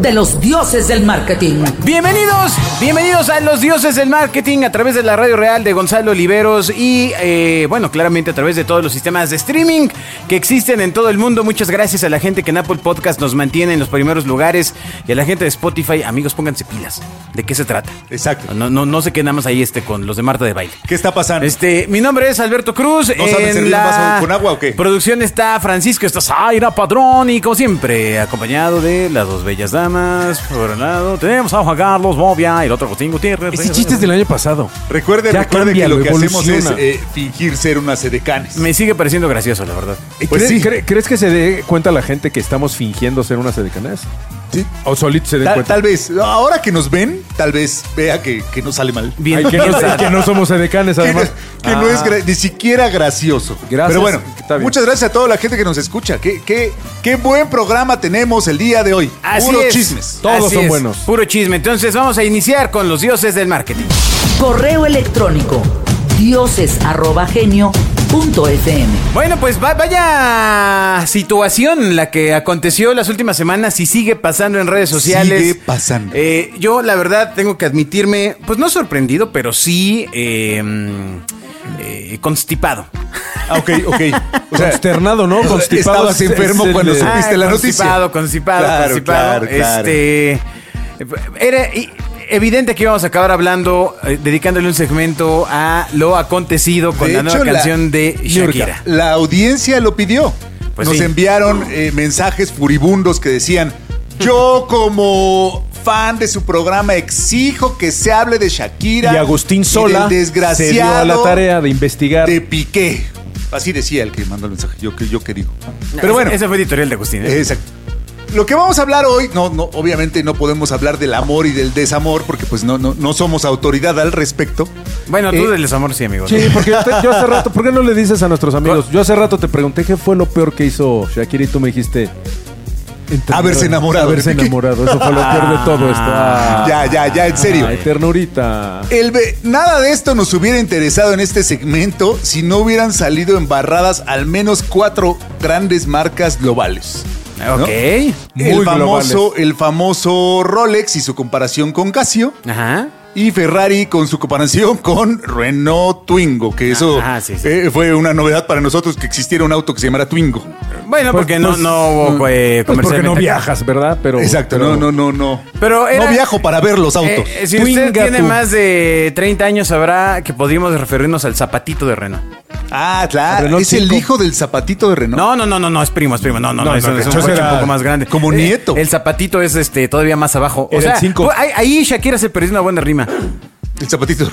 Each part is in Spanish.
de los dioses del marketing. Bienvenidos, bienvenidos a los dioses del marketing a través de la radio real de Gonzalo Oliveros y eh, bueno, claramente a través de todos los sistemas de streaming que existen en todo el mundo. Muchas gracias a la gente que en Apple Podcast nos mantiene en los primeros lugares y a la gente de Spotify. Amigos, pónganse pilas. ¿De qué se trata? Exacto. No, no, no se queden nada más ahí este con los de Marta de baile. ¿Qué está pasando? Este, mi nombre es Alberto Cruz. ¿No saben servir un vaso con agua o qué? Producción está Francisco, está Zaira Padrón y como siempre, acompañado de las dos bellas damas. Por un lado, tenemos a Juan Carlos Bobia y el otro Agustín Gutiérrez. Ese chiste es del año pasado. Recuerde, Ya recuerde que lo que hacemos es evoluciona. eh, fingir ser unas edecanes. Me sigue pareciendo gracioso, la verdad. Pues ¿Cre- sí. cre- ¿Crees que se dé cuenta la gente que estamos fingiendo ser unas edecanas? Sí. ¿O solitos se den Tal, cuenta? tal vez, ahora que nos ven, tal vez vea que, que no sale mal. Bien, Ay, que, no, que no somos edecanes, Que, no, además. que no es gra- ni siquiera gracioso. Gracias, Pero bueno, está bien. muchas gracias a toda la gente que nos escucha. Qué, qué, qué buen programa tenemos el día de hoy. Así Puros es. chismes. Todos Así son es, buenos. Puro chisme. Entonces vamos a iniciar con los dioses del marketing. Correo electrónico dioses@genio.fm. Bueno, pues va- vaya situación la que aconteció las últimas semanas y sigue pasando en redes sociales. Sigue pasando. Eh, yo, la verdad, tengo que admitirme, pues no sorprendido, pero sí eh, mm, eh, constipado. Ah, ok, ok. O sea, Consternado, ¿no? Constipado estabas es- enfermo es el cuando supiste la noticia. Constipado, constipado, Claro, constipado. claro, claro. Este. Era evidente que íbamos a acabar hablando, eh, dedicándole un segmento a lo acontecido con De la nueva hecho, la- canción de Shakira. La audiencia lo pidió. Pues Nos sí. enviaron eh, mensajes furibundos que decían, yo como fan de su programa exijo que se hable de Shakira. Y Agustín Sola del se dio a desgraciado la tarea de investigar. de Piqué. Así decía el que mandó el mensaje. Yo que yo que digo. Pero bueno, Ese fue editorial de Agustín. ¿eh? exacto. Lo que vamos a hablar hoy, no, no, obviamente no podemos hablar del amor y del desamor porque pues no, no, no somos autoridad al respecto. Bueno, tú Eh, del desamor sí, amigo. Sí, porque yo, te- yo hace rato, ¿por qué no le dices a nuestros amigos? Yo hace rato te pregunté qué fue lo peor que hizo Shakira y tú me dijiste. Entender- Haberse enamorado Haberse enamorado. Eso fue lo peor de todo esto. Ah. Ya, ya, ya, en serio. Ay, ternurita. El ve- nada de esto nos hubiera interesado en este segmento si no hubieran salido embarradas al menos cuatro grandes marcas globales. ¿no? Ok. El Muy famoso, el famoso Rolex y su comparación con Casio. Ajá. Y Ferrari con su comparación con Renault Twingo, que eso Ajá, sí, sí. eh, fue una novedad para nosotros que existiera un auto que se llamara Twingo. Bueno, Pues- porque no, pues, no hubo eh, Pues porque no comercialmente. viajas, ¿verdad? Pero, Exacto, pero- no, no, no, no. Pero era- no viajo para ver los autos. Eh, eh, si usted tiene tú. más de 30 años, sabrá que podríamos referirnos al zapatito de Renault. Ah, claro, es el hijo del zapatito de Renault. No, no, no, no, no, es primo, es primo. No, no, no, No, es un coche era un poco más grande. como Eh, nieto. El zapatito es este todavía más abajo. O Era el sea, cinco. pues, ahí, ahí Shakira se perdió una buena rima. El zapatito.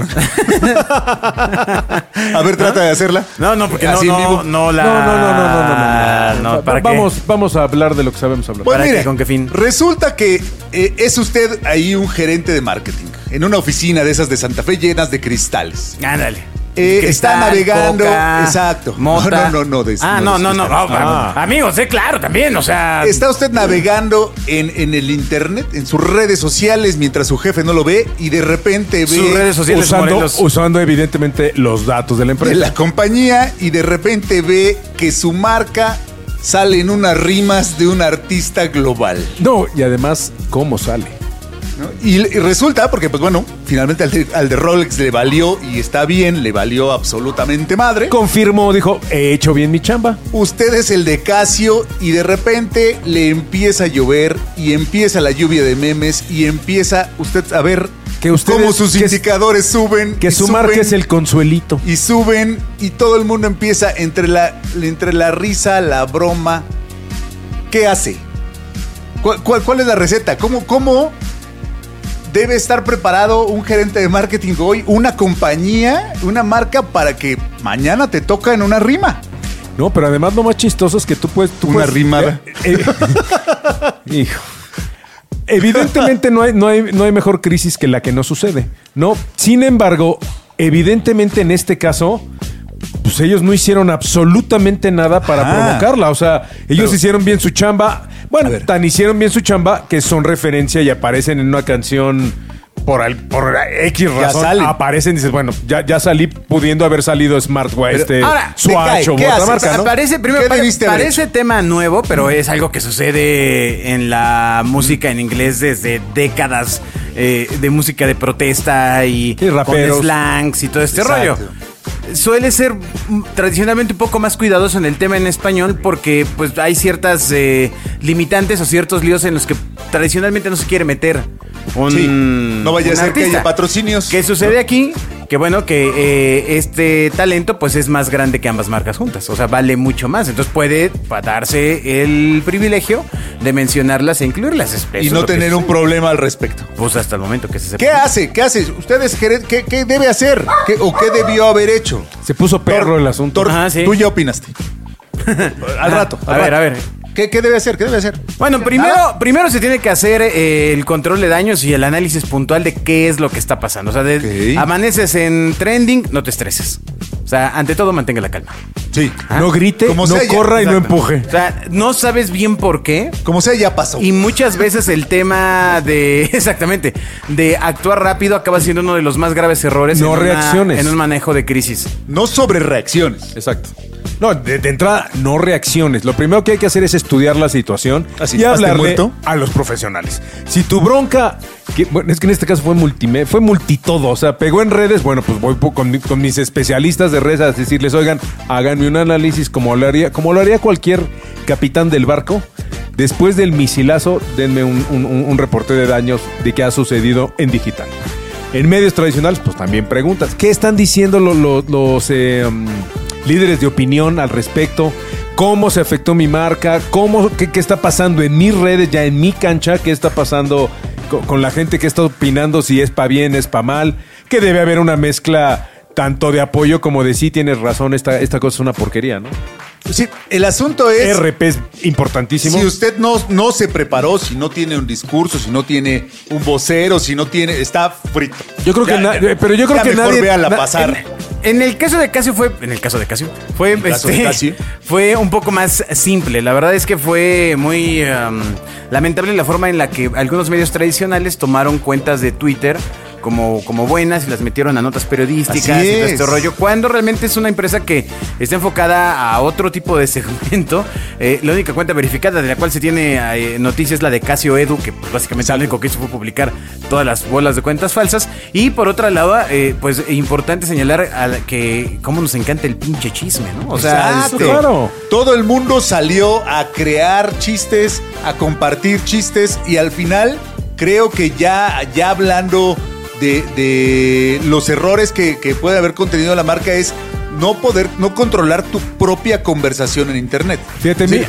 A ver, trata de hacerla. No, no, porque no, Así no, no la. No, no, no, no, no, no, ¿para qué? vamos, vamos a hablar de lo que sabemos hablar. Pues ¿Para mire, qué? ¿Con qué fin? Resulta que eh, es usted ahí un gerente de marketing en una oficina de esas de Santa Fe llenas de cristales. Ándale. Eh, Cristal, está navegando, Coca, exacto. Mota. No, no, no, de- ah, no no, de no, no. Ah, Amigos, eh, claro, también, o sea. Está usted navegando en, en el internet, en sus redes sociales, mientras su jefe no lo ve y de repente ve sus redes sociales usando, Morelos. usando evidentemente los datos de la de empresa. la compañía y de repente ve que su marca sale en unas rimas de un artista global. No, y además, ¿cómo sale? ¿No? Y, y resulta, porque pues bueno, finalmente al de, al de Rolex le valió y está bien, le valió absolutamente madre. Confirmó, dijo, he hecho bien mi chamba. Usted es el de Casio y de repente le empieza a llover y empieza la lluvia de memes y empieza usted a ver Que ustedes- cómo sus que- indicadores suben. Que su marca es el consuelito. Y suben y todo el mundo empieza entre la, entre la risa, la broma. ¿Qué hace? ¿Cuál, cuál- cuál es la receta? ¿Cómo, ¿Cómo debe estar preparado un gerente de marketing hoy, una compañía, una marca para que mañana te toca en una rima? No, pero además lo más chistoso es que tú puedes... Tú Una puedes- rimada. Eh, eh, hijo. Evidentemente no hay, no, hay, no hay mejor crisis que la que no sucede, ¿no? Sin embargo, evidentemente en este caso, pues ellos no hicieron absolutamente nada para Ajá. provocarla. O sea, ellos Pero- hicieron bien su chamba. Bueno, tan hicieron bien su chamba que son referencia y aparecen en una canción por, al- por X Ya razón. salen. Aparecen y dices, bueno, ya, ya salí pudiendo haber salido Smart Pero- este, Ahora, Swatch ¿qué o otra haces? marca, ¿no? Parece, primero, ¿Qué pare- debiste haber parece tema nuevo, pero es algo que sucede en la música en inglés desde décadas eh, de música de protesta y Sí, raperos. con slangs y todo este Exacto. rollo. Suele ser mm, tradicionalmente un poco más cuidadoso en el tema en español porque pues hay ciertas eh, limitantes o ciertos líos en los que tradicionalmente no se quiere meter un Sí. No vaya a ser que haya patrocinios. ¿Qué sucede aquí? Que bueno, que eh, este talento pues es más grande que ambas marcas juntas. O sea, vale mucho más. Entonces puede darse el privilegio de mencionarlas e incluirlas. Y no tener es. un problema al respecto. Pues hasta el momento que se sepa. ¿Qué hace? ¿Qué hace? ¿Ustedes qué, qué- qué debe hacer? ¿Qué- ¿O qué debió haber hecho? Se puso perro el asunto. Ajá, sí. Tú ya opinaste. al rato. A al ver, rato. a ver. ¿Qué, qué debe hacer? ¿Qué debe hacer? Bueno, primero, Nada. primero se tiene que hacer eh, el control de daños y el análisis puntual de qué es lo que está pasando. O sea, de- amaneces en trending, no te estreses. O sea, ante todo mantenga la calma. Sí. No grite, Como no sea, ya- corra y no exacto. empuje. O sea, no sabes bien por qué, Como sea, ya pasó. Y muchas veces el tema de, exactamente, de actuar rápido acaba siendo uno de los más graves errores No en, una- reacciones. en un manejo de crisis. No sobre reacciones. Exacto. No, de, de entrada, no reacciones. Lo primero que hay que hacer es estudiar la situación Así, y hazte hablarle muerto. a los profesionales. Si tu bronca, que, bueno, es que en este caso fue multime, fue multitodo, o sea, pegó en redes, bueno, pues voy po- con, mi- con mis especialistas de redes a decirles, oigan, háganme un análisis como lo haría, como lo haría cualquier capitán del barco. Después del misilazo, denme un, un- reporte de daños de qué ha sucedido en digital. En medios tradicionales, pues también preguntas. ¿Qué están diciendo lo- lo- los eh, um, líderes de opinión al respecto? ¿Cómo se afectó mi marca? ¿Cómo, qué, qué está pasando en mis redes, ya en mi cancha? ¿Qué está pasando co- con, la gente que está opinando si es para bien, es para mal? Que debe haber una mezcla tanto de apoyo como de sí, tienes razón, esta, esta cosa es una porquería, ¿no? Sí, el asunto es. RP es importantísimo. Si usted no, no se preparó, si no tiene un discurso, si no tiene un vocero, si no tiene. Está frito. Yo creo que Ya- na- ya- pero yo creo que mejor nadie- véala na- pasar. En el caso de Casio fue, en el caso de Casio, fue, este, Casio. fue un poco más simple. La verdad es que fue muy um, lamentable la forma en la que algunos medios tradicionales tomaron cuentas de Twitter como, como buenas y las metieron a notas periodísticas Así y todo este es. rollo, cuando realmente es una empresa que está enfocada a otro tipo de segmento. Eh, la única cuenta verificada de la cual se tiene eh, noticias es la de Casio Edu, que pues, básicamente lo único que hizo fue publicar todas las bolas de cuentas falsas. Y por otra lado, eh, pues importante señalar a la- que cómo nos encanta el pinche chisme, ¿no? O sea, Exacto. este, claro. Todo el mundo salió a crear chistes, a compartir chistes y al final creo que ya, ya hablando de, de los errores que, que puede haber contenido la marca es no poder, no controlar tu propia conversación en internet. Fíjate, Sí. mira.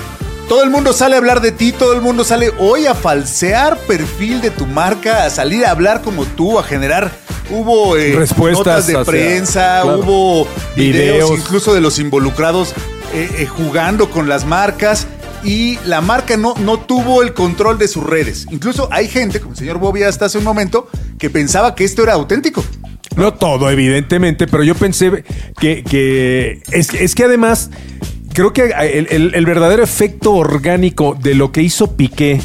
Todo el mundo sale a hablar de ti, todo el mundo sale hoy a falsear perfil de tu marca, a salir a hablar como tú, a generar. Hubo eh, Respuestas notas de hacia- prensa, claro. hubo videos, Videos. incluso de los involucrados eh, eh, jugando con las marcas y la marca no, no tuvo el control de sus redes. Incluso hay gente, como el señor Bobby hasta hace un momento, que pensaba que esto era auténtico. No todo, evidentemente, pero yo pensé que, que es, es que además creo que el, el- verdadero efecto orgánico de lo que hizo Piqué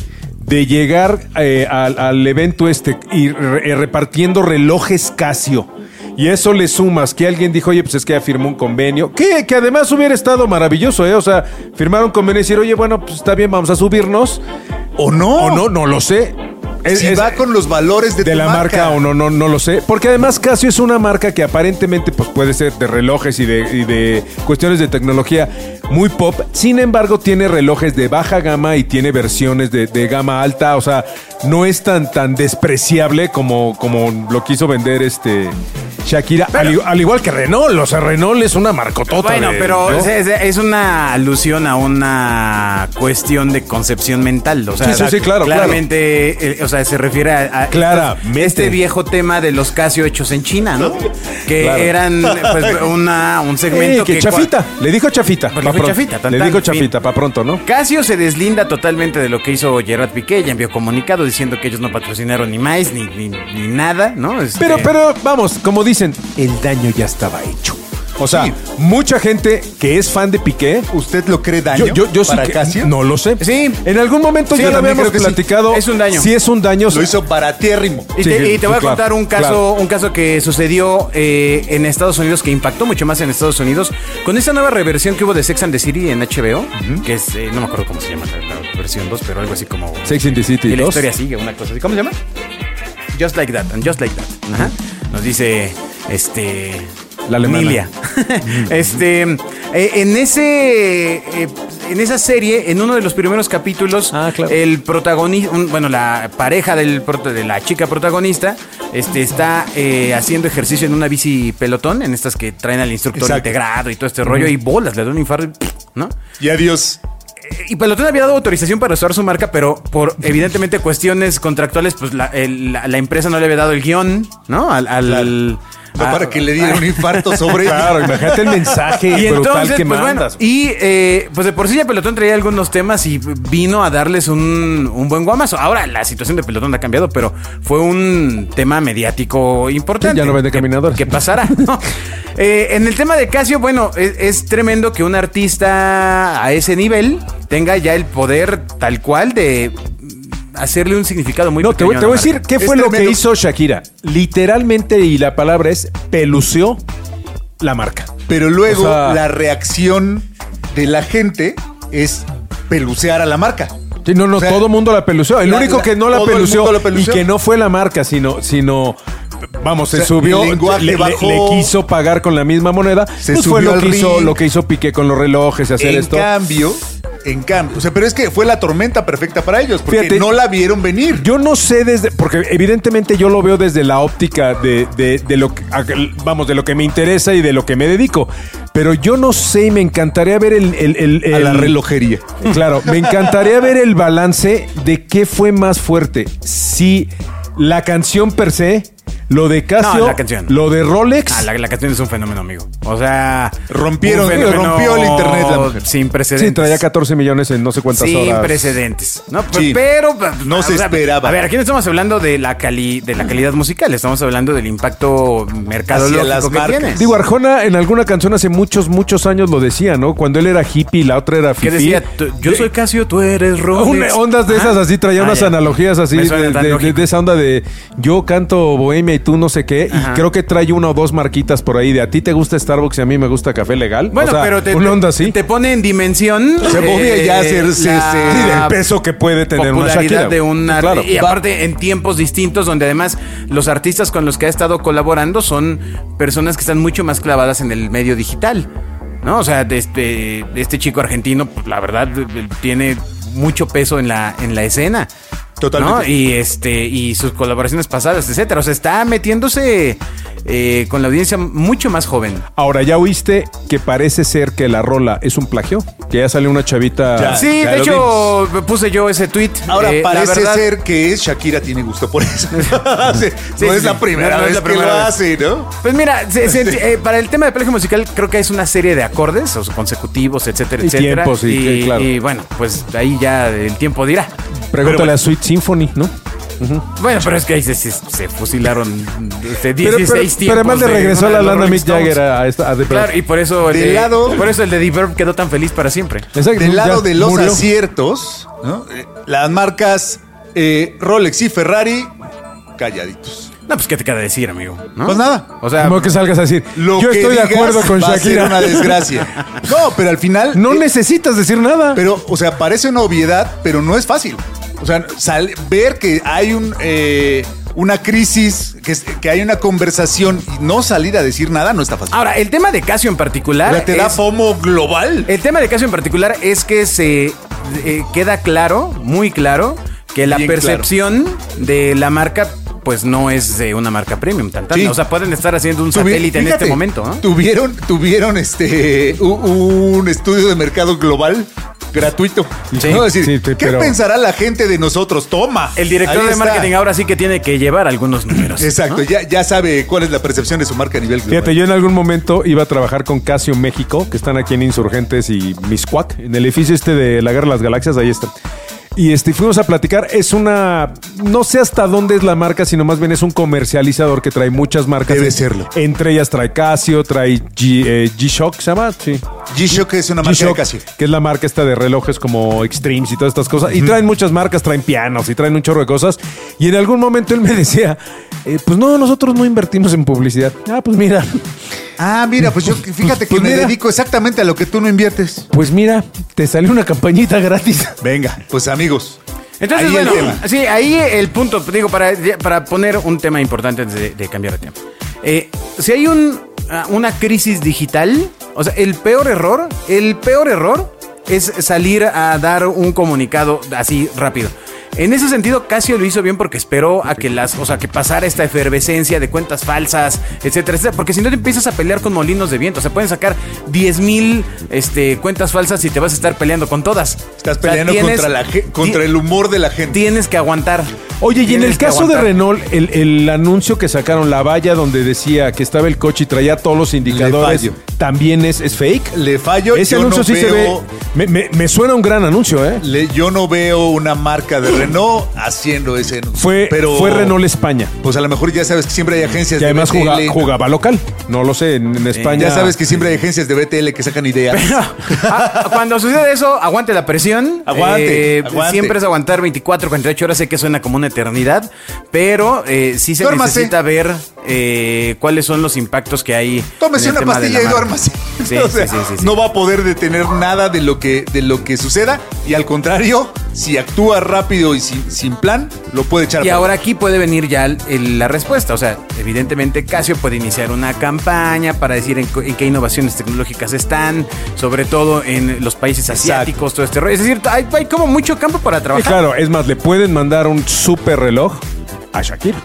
de llegar eh, al, al evento este y eh, repartiendo relojes Casio. Y eso le sumas que alguien dijo, oye, pues es que ya firmó un convenio. Que, que además hubiera estado maravilloso, ¿eh? O sea, firmar un convenio y decir, oye, bueno, pues está bien, vamos a subirnos. ¿O no? O no, no lo sé. Es- si es- va con los valores de, de tu la marca. o no, no, no lo sé. Porque además Casio es una marca que aparentemente pues, puede ser de relojes y de, y de cuestiones de tecnología muy pop. Sin embargo, tiene relojes de baja gama y tiene versiones de, de gama alta. O sea, no es tan, tan despreciable como, como lo quiso vender este Shakira. al, igual que Renault. O sea, Renault es una marcotota. Bueno, de- pero ¿no? es, es- es una alusión a una cuestión de concepción mental. O sea, Sí, sí, sí, claro, claramente, eh, o sea, se refiere a, a Claramente. este viejo tema de los Casio hechos en China, ¿no? Que Claro. eran pues, una, un segmento que, que chafita. Le dijo chafita. Pues le dijo chafita, tan, Le dijo chafita, para pronto, ¿no? Casio se deslinda totalmente de lo que hizo Gerard Piqué, ya envió comunicado diciendo que ellos no patrocinaron ni más ni, ni, ni nada, ¿no? Este, Pero, pero, vamos, como dice dicen, el daño ya estaba hecho. O sea, Sí. mucha gente que es fan de Piqué, ¿Usted lo cree daño yo, yo, yo sí para que- Casio? no lo sé. Sí. En algún momento Sí, ya lo habíamos sí. platicado. Es un daño. Sí, es un daño. Lo hizo barateérrimo. Y, Sí, te, y sí, te voy a claro, contar un caso, claro. un caso que sucedió eh, en Estados Unidos que impactó mucho más en Estados Unidos con esta nueva reversión que hubo de Sex and the City en HBO, que es eh, no me acuerdo cómo se llama la, la versión 2, pero algo así como Sex in the City y la 2. historia sigue una cosa así. ¿Cómo se llama? Just like that, and just like that. Ajá. Nos dice este La alemana. Nilia. este eh, en ese eh, en esa serie, en uno de los primeros capítulos, Ah, claro. el protagonista, bueno, la pareja del prota- de la chica protagonista, este está eh, haciendo ejercicio en una bici pelotón, en estas que traen al instructor Exacto. integrado y todo este rollo, y bolas, le da un infarto, y, ¿no? Y adiós. Y Pelotón había dado autorización para usar su marca, pero por evidentemente cuestiones contractuales, pues la, el- la- la empresa no le había dado el guion, ¿no? Al, al- No a- para que le diera un infarto sobre Claro, imagínate el mensaje y brutal entonces, que pues bueno, mandas. y eh, pues de por sí ya Pelotón traía algunos temas y vino a darles un, un buen guamazo. Ahora la situación de Pelotón ha cambiado, pero fue un tema mediático importante. Sí, ya no vende ¿Qué- caminadores. ¿Qué pasará? no? Eh, en el tema de Casio, bueno, es, es tremendo que un artista a ese nivel tenga ya el poder tal cual de hacerle un significado muy No, te voy, pequeño te voy a decir qué Es fue lo que hizo Shakira. Literalmente, y la palabra es pelució la marca. Pero luego O sea- la reacción de la gente es pelucear a la marca. Sí, no, no, O sea, todo el mundo la pelució. El la- único la- que no la pelució, mundo la pelució. y que no fue la marca, sino, sino vamos, se sea, subió, le, le- bajó. le quiso pagar con la misma moneda. Se pues fue subió lo que hizo, lo que hizo Piqué con los relojes y hacer en esto. cambio, en cambio, o sea, pero es que fue la tormenta perfecta para ellos, porque Fíjate, no la vieron venir. Yo no sé desde, porque evidentemente yo lo veo desde la óptica de, de- de lo que, vamos, de lo que me interesa y de lo que me dedico. Pero yo no sé y me encantaría ver el... el- el- a la el- relojería. Claro, me encantaría ver el balance de qué fue más fuerte. Si la canción per se, lo de Casio, No, la canción. lo de Rolex. Ah, la, la canción es un fenómeno, amigo. O sea, Rompieron- rompió el internet la mujer. Sin precedentes. sí, traía 14 millones en no sé cuántas Sin horas. precedentes. No, Sí. pero pues, No se esperaba. A ver, aquí no estamos hablando de la cali de la calidad musical, estamos hablando del impacto mercadológico las que marcas. tiene. Digo, Arjona en alguna canción hace muchos, muchos años lo decía, ¿no? Cuando él era hippie y la otra era ¿Qué fifi. decía? Yo soy Casio, tú eres Rolex. Ondas de esas así, traía Ah, unas ya. analogías así de, esa onda de yo canto bohemia y tú no sé qué. Ajá. Y creo que trae una o dos marquitas por ahí de a ti te gusta Starbucks y a mí me gusta café legal. Bueno, O sea, pero te, una onda así. te pone en dimensión. eh, Se podría ya hacerse la ese- Sí, del peso que puede tener una Shakira. de una Claro. y aparte en tiempos distintos donde además los artistas con los que ha estado colaborando son personas que están mucho más clavadas en el medio digital. ¿No? O sea, de este, este chico argentino, pues, la verdad, tiene mucho peso en la, en la escena. Totalmente. ¿no? Y este, y sus colaboraciones pasadas, etcétera. O sea, está metiéndose eh, con la audiencia mucho más joven. Ahora, ¿ya oíste que parece ser que la rola es un plagio? Que ya salió una chavita. Ya. Sí, ya de hecho, puse yo ese tweet. Ahora Eh, parece verdad- ser que Shakira tiene gusto por eso. Sí, Sí, no sí, es la primera No, no es vez la que primera lo hace, ¿no? Pues mira, se- se- eh, para el tema de plagio musical creo que es una serie de acordes o consecutivos, etcétera, Y etcétera. tiempos, sí, y, claro. y bueno, pues ahí ya el tiempo dirá. Pregúntale a Sweet Symphony, ¿no? Bueno, pero es que ahí se, se- se fusilaron este, 16 Pero, pero- tiempos. pero además le de regresó la de los lana Mick Jagger a, esta. a The Claro, y por eso, el Del de, lado- por eso el de Diverb quedó tan feliz para siempre. Exacto, Del lado de los murió. aciertos, ¿no? Eh, las marcas eh, Rolex y Ferrari, calladitos. No, pues qué te queda decir, amigo. ¿no? Pues nada. O sea, Como que salgas a decir, Lo yo que estoy de digas acuerdo con va a ser Shakira. una desgracia. No, pero al final. No eh, necesitas decir nada. Pero, o sea, parece una obviedad, pero no es fácil. O sea, sal- ver que hay un, eh, una crisis, que, es- que hay una conversación y no salir a decir nada no está fácil. ahora, el tema de Casio en particular. sea, te da es- FOMO global. El tema de Casio en particular es que se eh, queda claro, muy claro, que la Bien percepción de la marca pues no es de una marca premium tan, tan. Sí. O sea, pueden estar haciendo un Tuvi- satélite en este momento, ¿no? Tuvieron, tuvieron este un estudio de mercado global gratuito. Sí, ¿no? Es decir, sí, sí, ¿qué pero- pensará la gente de nosotros? Toma. El director de está. marketing ahora sí que tiene que llevar algunos números. Exacto, ¿no? ya, ya sabe cuál es la percepción de su marca a nivel global. Fíjate, yo en algún momento iba a trabajar con Casio México, que están aquí en Insurgentes y Miscuac, en el edificio este de la Guerra de las Galaxias, ahí está. Y este, fuimos a platicar. Es una. No sé hasta dónde es la marca, sino más bien es un comercializador que trae muchas marcas. Debe En- serlo. Entre ellas trae Casio, trae G, eh, G-Shock, ¿se llama? Sí. G-Shock es una marca de Casio. que es la marca esta de relojes como Extremes y todas estas cosas. Y traen muchas marcas, traen pianos y traen un chorro de cosas. Y en algún momento él me decía, eh, pues no, nosotros no invertimos en publicidad. Ah, pues mira, Ah, mira, pues yo fíjate que pues me mira. dedico exactamente a lo que tú no inviertes. pues mira, te salió una campañita gratis. Venga, pues amigos. Entonces, ahí bueno, el tema. sí, ahí el punto, digo, para, para poner un tema importante antes de, de cambiar de tema. Eh, si hay un, ah, una crisis digital, o sea, el peor error, el peor error es salir a dar un comunicado así rápido. En ese sentido, Casio lo hizo bien porque esperó a que las, o sea, que pasara esta efervescencia de cuentas falsas, etcétera, etcétera. Porque si no te empiezas a pelear con molinos de viento, o sea, pueden sacar 10 mil este, cuentas falsas y te vas a estar peleando con todas. Estás O sea, peleando tienes- contra, la, contra el humor de la gente. Tienes que aguantar. Oye, y en el caso de. Renault, el, el anuncio que sacaron, la valla donde decía que estaba el coche y traía todos los indicadores, también es, es fake. Le fallo, Ese yo anuncio no sí se ve. Me, me- me suena un gran anuncio, ¿eh? le- yo no veo una marca de Renault haciendo ese anuncio. Fue, pero, fue Renault España. Pues a lo mejor ya sabes que siempre hay agencias Y además de BTL. juga- jugaba local. No lo sé, en, en España. Ya sabes que siempre hay agencias de BTL que sacan ideas. Ah, Cuando sucede eso, aguante la presión. Aguante, Eh, aguante. Siempre es aguantar 24, 48 horas. Sé que suena como una eternidad, pero eh, sí se Duérmase. necesita ver eh, cuáles son los impactos que hay. Tómese en el una tema de pastilla la y duérmase. Sí, O sea, sí, sí, sí, sí. No va a poder detener nada de lo que, de lo que suceda. Y al contrario, si actúa rápido y sin, sin plan, lo puede echar. Y ahora aquí puede venir ya el- el- la respuesta. O sea, evidentemente Casio puede iniciar una campaña para decir en, qué innovaciones tecnológicas están, sobre todo en los países asiáticos, todo este rollo. Es decir, hay, hay como mucho campo para trabajar. claro, es más, le pueden mandar un super reloj a Shakira.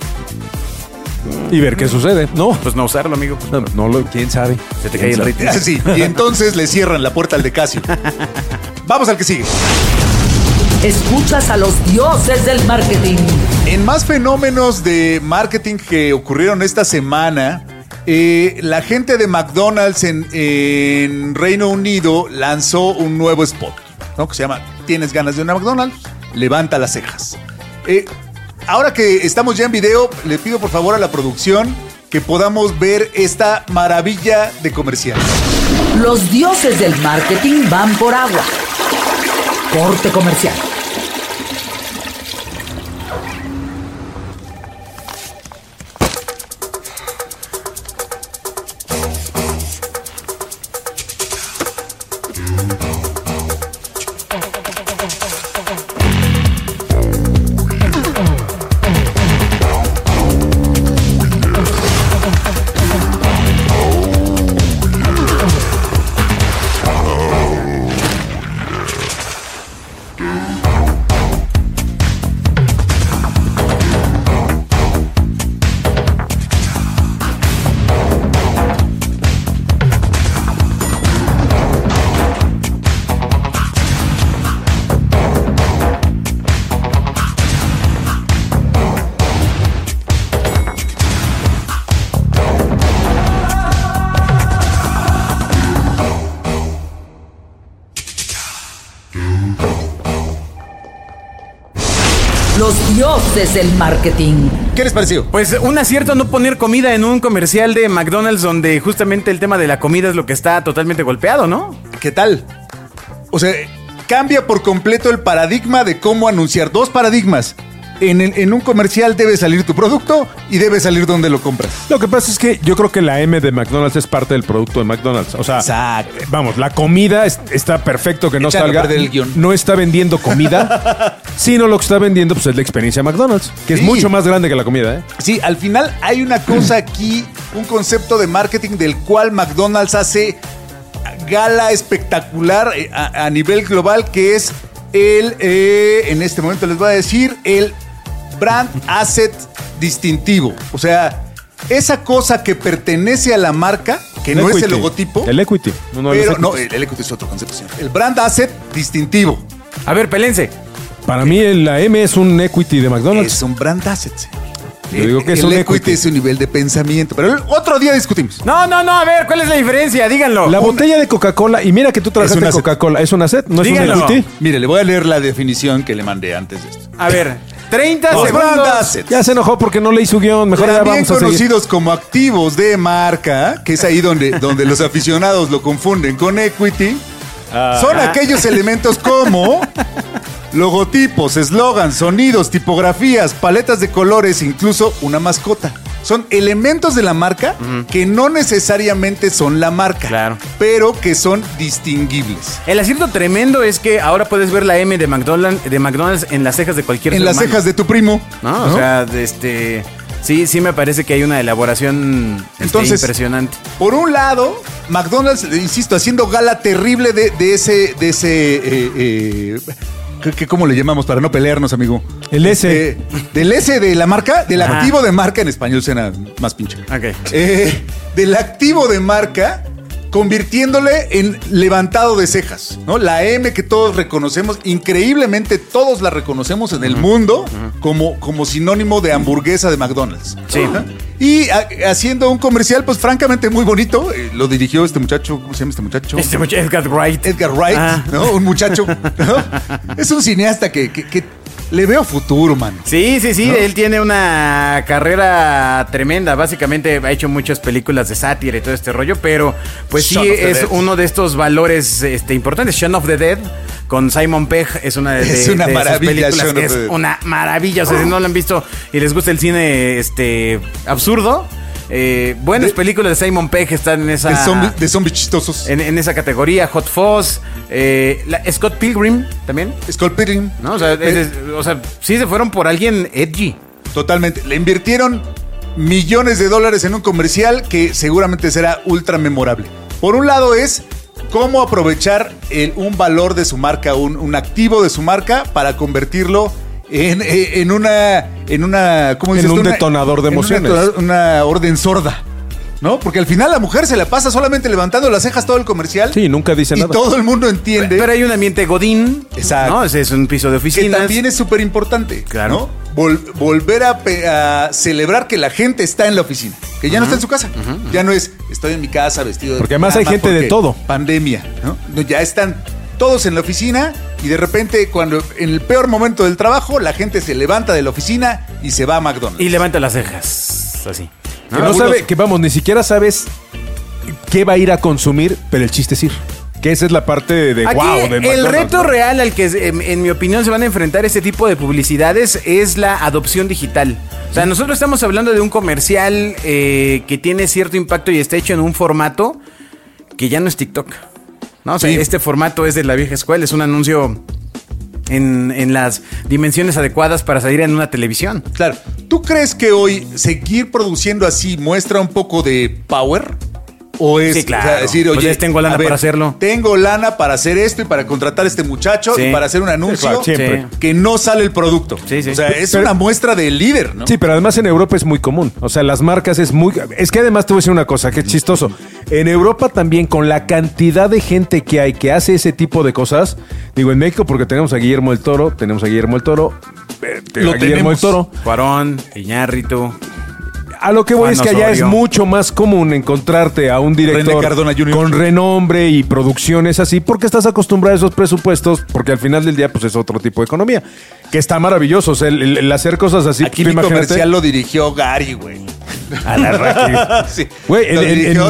Y ver qué sucede. No, Pues no usarlo, amigo. pues, no, no lo, quién sabe. Se te cae el ritmo. Así. Y entonces le cierran la puerta al de Casio. Vamos al que sigue. Escuchas a los dioses del marketing. En más fenómenos de marketing que ocurrieron esta semana, eh, la gente de McDonald's en, en Reino Unido lanzó un nuevo spot, ¿no? Que se llama ¿Tienes ganas de una McDonald's? Levanta las cejas. Eh, ahora que estamos ya en video, le pido por favor a la producción que podamos ver esta maravilla de comercial. Los dioses del marketing van por agua. Corte comercial. Dioses del marketing. ¿Qué les pareció? Pues un acierto no poner comida en un comercial de McDonald's donde justamente el tema de la comida es lo que está totalmente golpeado, ¿no? ¿Qué tal? O sea, cambia por completo el paradigma de cómo anunciar. Dos paradigmas. En, el- en un comercial debe salir tu producto y debe salir donde lo compras. Lo que pasa es que yo creo que la M de McDonald's es parte del producto de McDonald's. O sea, Exacto. vamos, la comida es- está perfecto que no Echando a salga. el guion. No está vendiendo comida, sino lo que está vendiendo pues, es la experiencia McDonald's, que es mucho más grande que la comida. ¿eh? Sí, al final hay una cosa aquí, un concepto de marketing del cual McDonald's hace gala espectacular eh, a, a nivel global, que es el, eh, en este momento les voy a decir, el brand asset distintivo. O sea, esa cosa que pertenece a la marca, que no es el logotipo. El equity. No, no, el pero equity. no, el, el equity es otro concepto. señor. El brand asset distintivo. A ver, pelense. Para mí el- la M es un equity de McDonald's. Es un brand asset. Yo digo que es el un equity, equity. es un nivel de pensamiento. Pero el otro día discutimos. No, no, no, a ver, ¿cuál es la diferencia? Díganlo. La botella de Coca-Cola, y mira que tú trabajaste una en. Coca-Cola, ¿es una set? ¿No es Díganlo. un equity? Mire, le voy a leer la definición que le mandé antes de esto. A ver, 30 Los brand segundos. assets. Ya se enojó porque no leí su guion, mejor ya También vamos a seguir. conocidos como activos de marca, que es ahí donde, donde los aficionados lo confunden con equity, son aquellos elementos como logotipos, eslogans, sonidos, tipografías, paletas de colores, incluso una mascota. Son elementos de la marca que no necesariamente son la marca, Claro. pero que son distinguibles. El acierto tremendo es que ahora puedes ver la M de McDonald's, de McDonald's en las cejas de cualquier En ser las humano. cejas de tu primo. ¿No? O sea, de este. Sí, sí me parece que hay una elaboración este, Entonces- impresionante. Por un lado, McDonald's, insisto, haciendo gala terrible de, de ese, de ese, eh, eh, ¿qué- qué- ¿cómo le llamamos para no pelearnos, amigo? El S. Eh, del S de la marca, del Ajá. activo de marca, en español suena más pinche. Ok. Eh, del activo de marca, convirtiéndole en levantado de cejas, ¿no? La M que todos reconocemos, increíblemente todos la reconocemos en el mundo como, como sinónimo de hamburguesa de McDonald's. Sí. Ajá. Y a- haciendo un comercial, pues francamente muy bonito, eh, lo dirigió este muchacho, ¿cómo se llama este muchacho? Este muchacho Edgar Wright. Edgar Wright, Ah. ¿no? Un muchacho, ¿no? Es un cineasta que, que- que le veo futuro, mano. Sí, sí, sí, ¿No? él tiene una carrera tremenda. Básicamente ha hecho muchas películas de sátira y todo este rollo, pero pues sí Shaun es Dead. uno de estos valores este, importantes. Shaun of the Dead con Simon Pegg es una de, Es de- una de sus maravilla, películas Shaun que of es una maravilla. O sea, si no lo han visto y les gusta el cine este absurdo, eh, buenas De- películas de Simon Pegg están en esa De zombies, de zombies chistosos. en, en esa categoría. Hot Fuzz, eh, la- Scott Pilgrim también. Scott Pilgrim. ¿No? O sea, es- es- o sea, sí se fueron por alguien edgy. Totalmente. Le invirtieron millones de dólares en un comercial que seguramente será ultra memorable. Por un lado es cómo aprovechar el- un valor de su marca, un, un activo de su marca para convertirlo en, eh, en una en una ¿cómo En dices un tú? Una- detonador de en una emociones. Una, orden sorda. ¿No? Porque al final la mujer se la pasa solamente levantando las cejas todo el comercial. Sí, nunca dice y nada. todo el mundo entiende Pero hay un ambiente godín. Exacto. ¿no? Ese es un piso de que oficinas. también es súper importante. Claro. ¿no? Vol- volver a, celebrar que la gente está en la oficina, que ya no está en su casa. Ya no es, estoy en mi casa vestido de. Porque además hay gente de todo. Pandemia, ¿no? No, Ya están todos en la oficina y de repente, cuando en el peor momento del trabajo, la gente se levanta de la oficina y se va a McDonald's. Y levanta las cejas. Así. Que no sabe, que vamos, ni siquiera sabes qué va a ir a consumir, pero el chiste es ir. Que esa es la parte de Aquí wow de el reto ¿no? real al que, en, en mi opinión, se van a enfrentar este tipo de publicidades es la adopción digital. O sea, nosotros estamos hablando de un comercial eh, que tiene cierto impacto y está hecho en un formato que ya no es TikTok. ¿No? O sea, Sí. este formato es de la vieja escuela, es un anuncio en, en las dimensiones adecuadas para salir en una televisión. Claro. ¿Tú crees que hoy seguir produciendo así muestra un poco de power? ¿O es Sí, claro. decir, Pues oye, tengo lana ver, para hacerlo. Tengo lana para hacer esto y para contratar a este muchacho Sí. y para hacer un anuncio claro, que no sale el producto. Sí, sí. O sea, es Pero- una muestra de líder, ¿no? Sí, pero además en Europa es muy común. O sea, las marcas es muy... Es que además te voy a decir una cosa, que es chistoso. En Europa también, con la cantidad de gente que hay que hace ese tipo de cosas, digo, en México porque tenemos a Guillermo el Toro, tenemos a Guillermo el Toro, eh, Lo a Guillermo el tenemos. Toro. Cuarón, Iñárritu. A lo que voy Juan es que allá es mucho más común encontrarte a un director con renombre y producciones así, porque estás acostumbrado a esos presupuestos, porque al final del día pues es otro tipo de economía, que está maravilloso, o sea, el, el- el hacer cosas así. Aquí mi comercial lo dirigió Gary, güey. A la. Sí. Güey, lo dirigió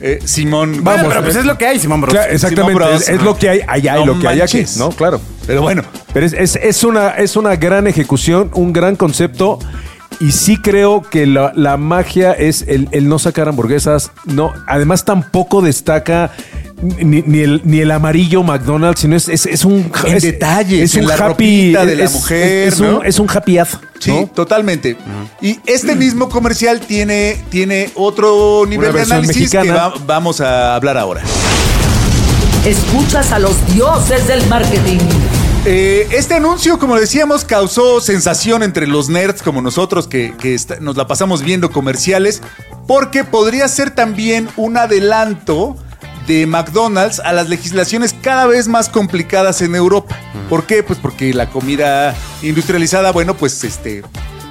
eh, Simón. Bueno, Vamos, pero pues es lo que hay, Simón Bros. Claro, exactamente, Simón Bros. es, es lo que hay allá y lo que hay aquí. ¿no? Claro. Pero bueno, Pero es, es- es una, es una gran ejecución, un gran concepto. Y sí creo que la, la magia es el, el no sacar hamburguesas. No, además tampoco destaca ni, ni el, ni el amarillo McDonald's, sino es, es, es un En es- detalles, Es en un la happy de la es- mujer, Es, ¿no? un, es un happy ad. Sí, ¿no? totalmente. Y este mismo comercial tiene, tiene otro nivel de análisis que va- vamos a hablar ahora. Escuchas a los dioses del marketing. Eh, este anuncio, como decíamos, causó sensación entre los nerds como nosotros que, que está- nos la pasamos viendo comerciales, porque podría ser también un adelanto de McDonald's a las legislaciones cada vez más complicadas en Europa. ¿Por qué? Pues porque la comida industrializada, bueno, pues este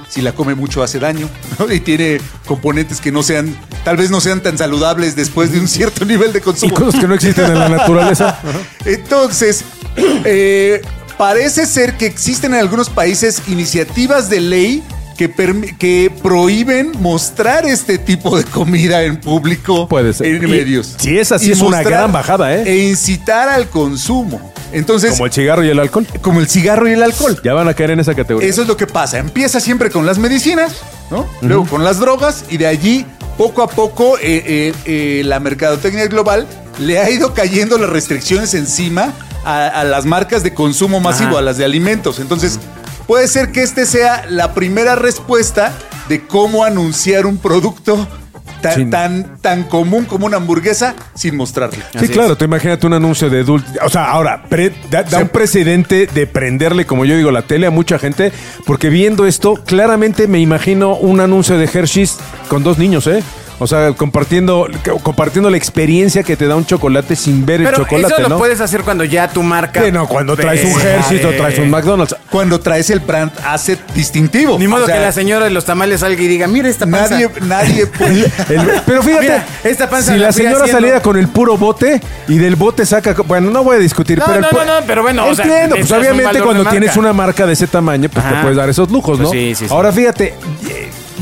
si la come mucho hace daño, ¿no? Y tiene componentes que no sean, tal vez no sean tan saludables después de un cierto nivel de Y consumo. cosas que no existen en la naturaleza. Entonces, eh, parece ser que existen en algunos países iniciativas de ley que, que prohíben mostrar este tipo de comida en público Puede ser. en Y medios. si es así, Y es una gran bajada, ¿eh? E incitar al consumo. Entonces, Como el cigarro y el alcohol. como el cigarro y el alcohol. Ya van a caer en esa categoría. Eso es lo que pasa. Empieza siempre con las medicinas, ¿no? Luego con las drogas y de allí, poco a poco, eh, eh, eh, la mercadotecnia global le ha ido cayendo las restricciones encima a, a las marcas de consumo masivo, Ajá. a las de alimentos. Entonces, puede ser que este sea la primera respuesta de cómo anunciar un producto tan, Sin- tan, tan común como una hamburguesa sin mostrarlo. Sí, Así claro, te imagínate un anuncio de Dult. O sea, ahora, pre- da, da un precedente de prenderle, como yo digo, la tele a mucha gente, porque viendo esto, claramente me imagino un anuncio de Hershey's con dos niños, ¿eh? O sea, compartiendo, compartiendo la experiencia que te da un chocolate sin ver el Pero chocolate, eso lo ¿no? puedes hacer cuando ya tu marca. Sí, no, cuando traes un Hershey's o eh, traes un McDonald's. Cuando traes el brand asset distintivo. Ni modo O sea, que la señora de los tamales salga y diga, mira esta panza. Nadie, nadie puede. El- pero fíjate, Mira, esta panza si la señora haciendo. saliera con el puro bote y del bote saca, bueno, no voy a discutir, No, pero el no, pu- no, no, pero bueno, o sea, entiendo, pues obviamente cuando tienes marca. una marca de ese tamaño, pues te puedes dar esos lujos, ¿no? Pues sí, sí, sí. Ahora fíjate,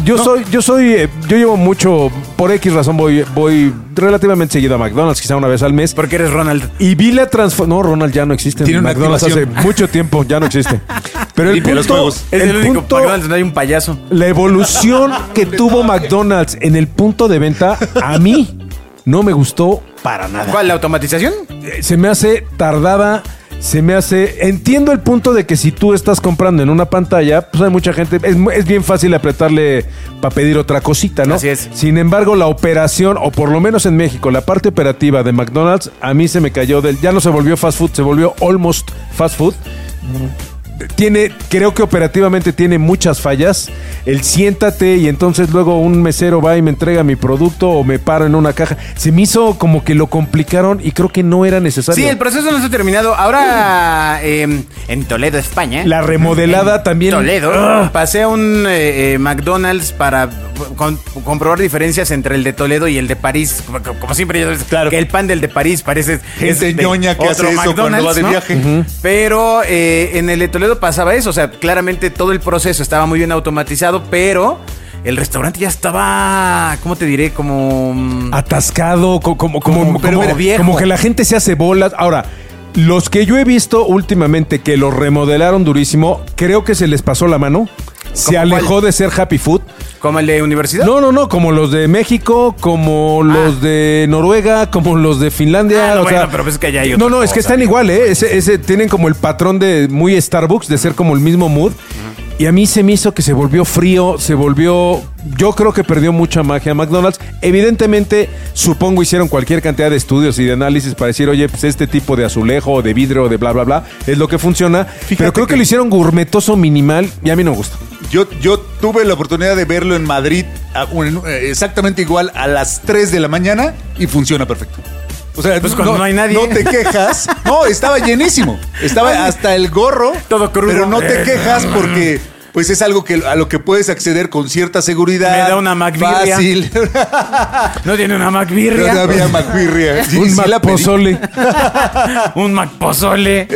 yo soy, yo soy, eh, yo llevo mucho, por X razón voy, voy relativamente seguido a McDonald's, quizá una vez al mes. Porque eres Ronald. Y vi la transformación. No, Ronald ya no existe. Tiene una McDonald's hace mucho tiempo, ya no existe. Pero el Limpia punto. Es el, único punto- McDonald's donde hay un payaso. la evolución que tuvo McDonald's en el punto de venta, a mí no me gustó para nada. ¿Cuál? ¿La automatización? Eh, Se me hace tardada, se me hace... Entiendo el punto de que si tú estás comprando en una pantalla, pues hay mucha gente, es, es bien fácil apretarle para pedir otra cosita, ¿no? Así es. Sin embargo, la operación, o por lo menos en México, la parte operativa de McDonald's, a mí se me cayó del... Ya no se volvió fast food, se volvió almost fast food tiene, creo que operativamente tiene muchas fallas. El siéntate y entonces luego un mesero va y me entrega mi producto o me paro en una caja. Se me hizo como que lo complicaron y creo que no era necesario. Sí, el proceso no está terminado. Ahora, eh, en Toledo, España. La remodelada en también. Toledo. Ah. Pasé a un eh, eh, McDonald's para con- comprobar diferencias entre el de Toledo y el de París. Como, como siempre, sabes, Claro. que el pan del de París parece. Gente es de ñoña que hace eso cuando McDonald's, va de ¿no? viaje. Pero eh, en el de Toledo pasaba eso. O sea, claramente todo el proceso estaba muy bien automatizado, pero el restaurante ya estaba. ¿Cómo te diré? Como. mm, Atascado, co- como, como, Como- como, pero viejo. como que la gente se hace bolas. Ahora, los que yo he visto últimamente que los remodelaron durísimo, creo que se les pasó la mano. Se ¿Cómo alejó cuál? de ser happy food. Como el de universidad. No, no, no, como los de México, como los de Noruega, como los de Finlandia. Ah, no, o bueno, sea, pero pues es que allá hay No, no, es que están amigo. igual, ¿eh? Ese, ese- tienen como el patrón de muy Starbucks, de ser como el mismo mood. Y a mí se me hizo que se volvió frío, se volvió. Yo creo que perdió mucha magia McDonald's. Evidentemente, supongo hicieron cualquier cantidad de estudios y de análisis para decir, oye, pues este tipo de azulejo o de vidrio o de bla, bla, bla, es lo que funciona. pero creo que, que- lo hicieron gourmetoso minimal y a mí no me gusta. Yo, yo tuve la oportunidad de verlo en Madrid a- un- eh, exactamente igual a las 3 de la mañana y funciona perfecto. O sea, Pues cuando no hay nadie. No te quejas. No, estaba llenísimo. Estaba hasta el gorro. Todo crudo. Pero no te quejas porque pues es algo que a lo que puedes acceder con cierta seguridad. Me da una McBirria. Fácil. No tiene una Pero McBirria. no había McBirria. Sí, Un sí la pedí. pozole. un McPozole.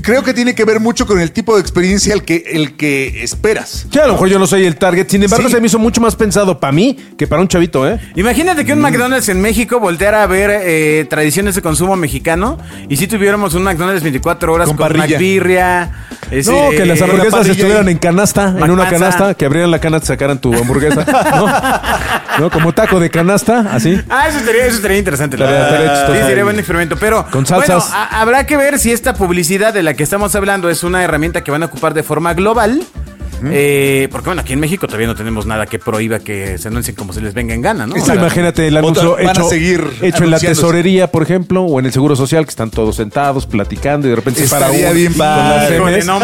Creo que tiene que ver mucho con el tipo de experiencia el que, el que esperas. Sí, a lo mejor yo no soy el target. Sin embargo, Sí. se me hizo mucho más pensado para mí que para un chavito, ¿eh? Imagínate que un McDonald's en México volteara a ver eh, tradiciones de consumo mexicano y si tuviéramos un McDonald's 24 horas Con con, parrilla. McBirria. ese, No, que las eh, hamburguesas parrilla estuvieran ahí. en canasta, en una Macpanza. canasta, que abrieran la canasta y sacaran tu hamburguesa. ¿No? ¿No? Como taco de canasta, así. Ah, eso estaría, eso estaría interesante. la Estaría- verdad. estaría chistoso. Sí, sería buen experimento. Pero Con salsas. bueno, a- habrá que ver si esta publicidad de la que estamos hablando es una herramienta que van a ocupar de forma global. Eh, porque bueno, aquí en México todavía no tenemos nada que prohíba que se anuncien como se les venga en gana, ¿no? O Sí, sea, imagínate el anuncio Otra- van a hecho, seguir hecho en la tesorería, por ejemplo, o en el Seguro Social, que están todos sentados platicando y de repente se para uno bien padre. No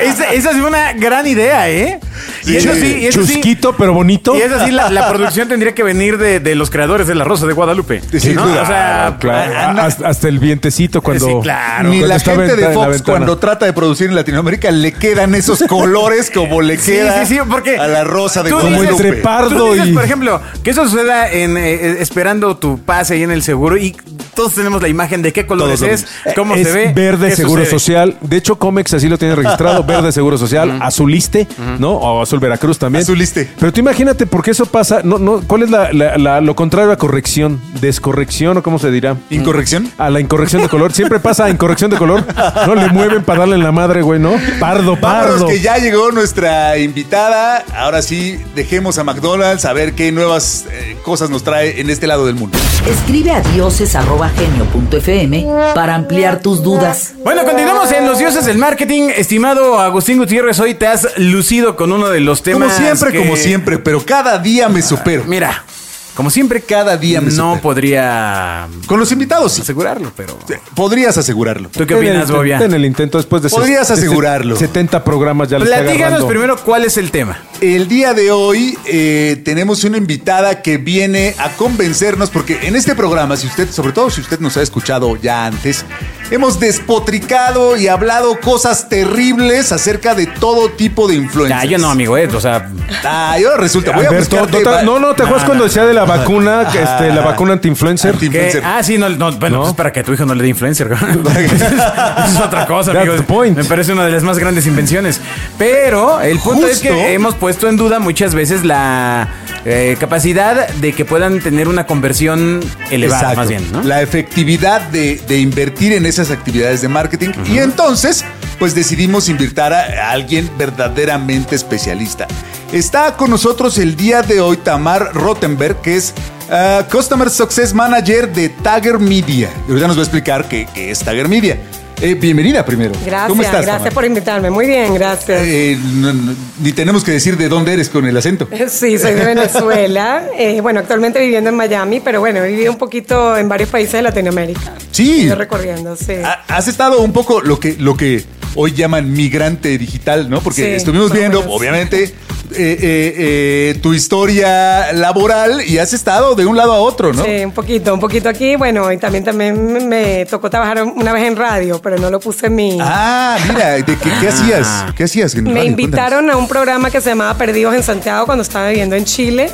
esa, esa sí fue una gran idea, ¿eh? Y eso sí, y eso sí. Chusquito, pero bonito. Y es así, la, la producción tendría que venir de, de los creadores de La Rosa de Guadalupe. Sin ¿no? duda. O sea, Claro, ah, hasta, hasta el vientecito cuando. Sí, claro. Ni cuando la gente de Fox cuando trata de producir en Latinoamérica le quedan esos colores flores como le Sí, queda sí, sí, porque a la rosa de Como dices- entre pardo y- por ejemplo, que eso suceda en eh, esperando tu pase ahí en el seguro y todos tenemos la imagen de qué colores Todos es, cómo es se ve. verde seguro sucede. social. De hecho, Comex así lo tiene registrado. verde seguro social, azuliste, ¿no? O azul Veracruz también. Azuliste. Pero tú imagínate por qué eso pasa. No, no, ¿Cuál es la, la- la- lo contrario a corrección? ¿Descorrección o cómo se dirá? ¿Incorrección? A la incorrección de color. Siempre pasa a incorrección de color. No le mueven para darle en la madre, güey, ¿no? Pardo, Vámonos pardo. que ya llegó nuestra invitada. Ahora sí, dejemos a McDonald's a ver qué nuevas eh, cosas nos trae en este lado del mundo. Escribe a dioses.genio.fm para ampliar tus dudas. Bueno, continuamos en Los Dioses del Marketing. Estimado Agustín Gutiérrez, hoy te has lucido con uno de los temas. Como siempre, que- como siempre, pero cada día me supero. Mira, como siempre, Cada día me no podría Con los invitados sí. asegurarlo, pero. Podrías asegurarlo. ¿Tú qué opinas, Bobia? ten el intento después de Podrías ses- asegurarlo. 70 programas ya le está Platícanos primero cuál es el tema. El día de hoy eh, tenemos una invitada que viene a convencernos, porque en este programa, si usted, sobre todo si usted nos ha escuchado ya antes, hemos despotricado y hablado cosas terribles acerca de todo tipo de influencers. Ah, yo no, amigo, eh, o sea, Ah, yo resulta, voy a, Alberto, buscarte no, no, no, ¿te acuerdas cuando decía de la vacuna, que, este, la vacuna anti-influencer? Anti- ah, sí, no, no, bueno, ¿No? pues para que tu hijo no le dé influencer. Es otra cosa, That's amigo. the point. Me parece una de las más grandes invenciones. Pero el punto es que hemos puesto en duda muchas veces la eh, capacidad de que puedan tener una conversión elevada, Exacto. más bien, ¿no? La efectividad de, de invertir en esas actividades de marketing. Y entonces, pues decidimos invitar a, alguien verdaderamente especialista. Está con nosotros el día de hoy Tamar Rottenberg, que es ah, Customer Success Manager de Tagger Media. Y ahorita nos va a explicar qué, qué es Tagger Media. Eh, bienvenida primero. Gracias, ¿Cómo estás, gracias por invitarme. Muy bien, gracias. Eh, no- no- ni tenemos que decir de dónde eres con el acento. Sí, soy de Venezuela. Eh, bueno, actualmente viviendo en Miami, pero bueno, he vivido un poquito en varios países de Latinoamérica. Sí. Estoy recorriendo, sí. Ha- Has estado un poco lo que, lo que hoy llaman migrante digital, ¿no? Porque Sí, estuvimos viendo, menos. obviamente, eh, eh, eh, tu historia laboral y has estado de un lado a otro, ¿no? Sí, un poquito, un poquito aquí. Bueno, y también, también me tocó trabajar una vez en radio, pero no lo puse en mi... Ah, mira, ¿de qué, qué hacías? ¿Qué hacías? en Me radio? invitaron a un programa que se llamaba Perdidos en Santiago cuando estaba viviendo en Chile.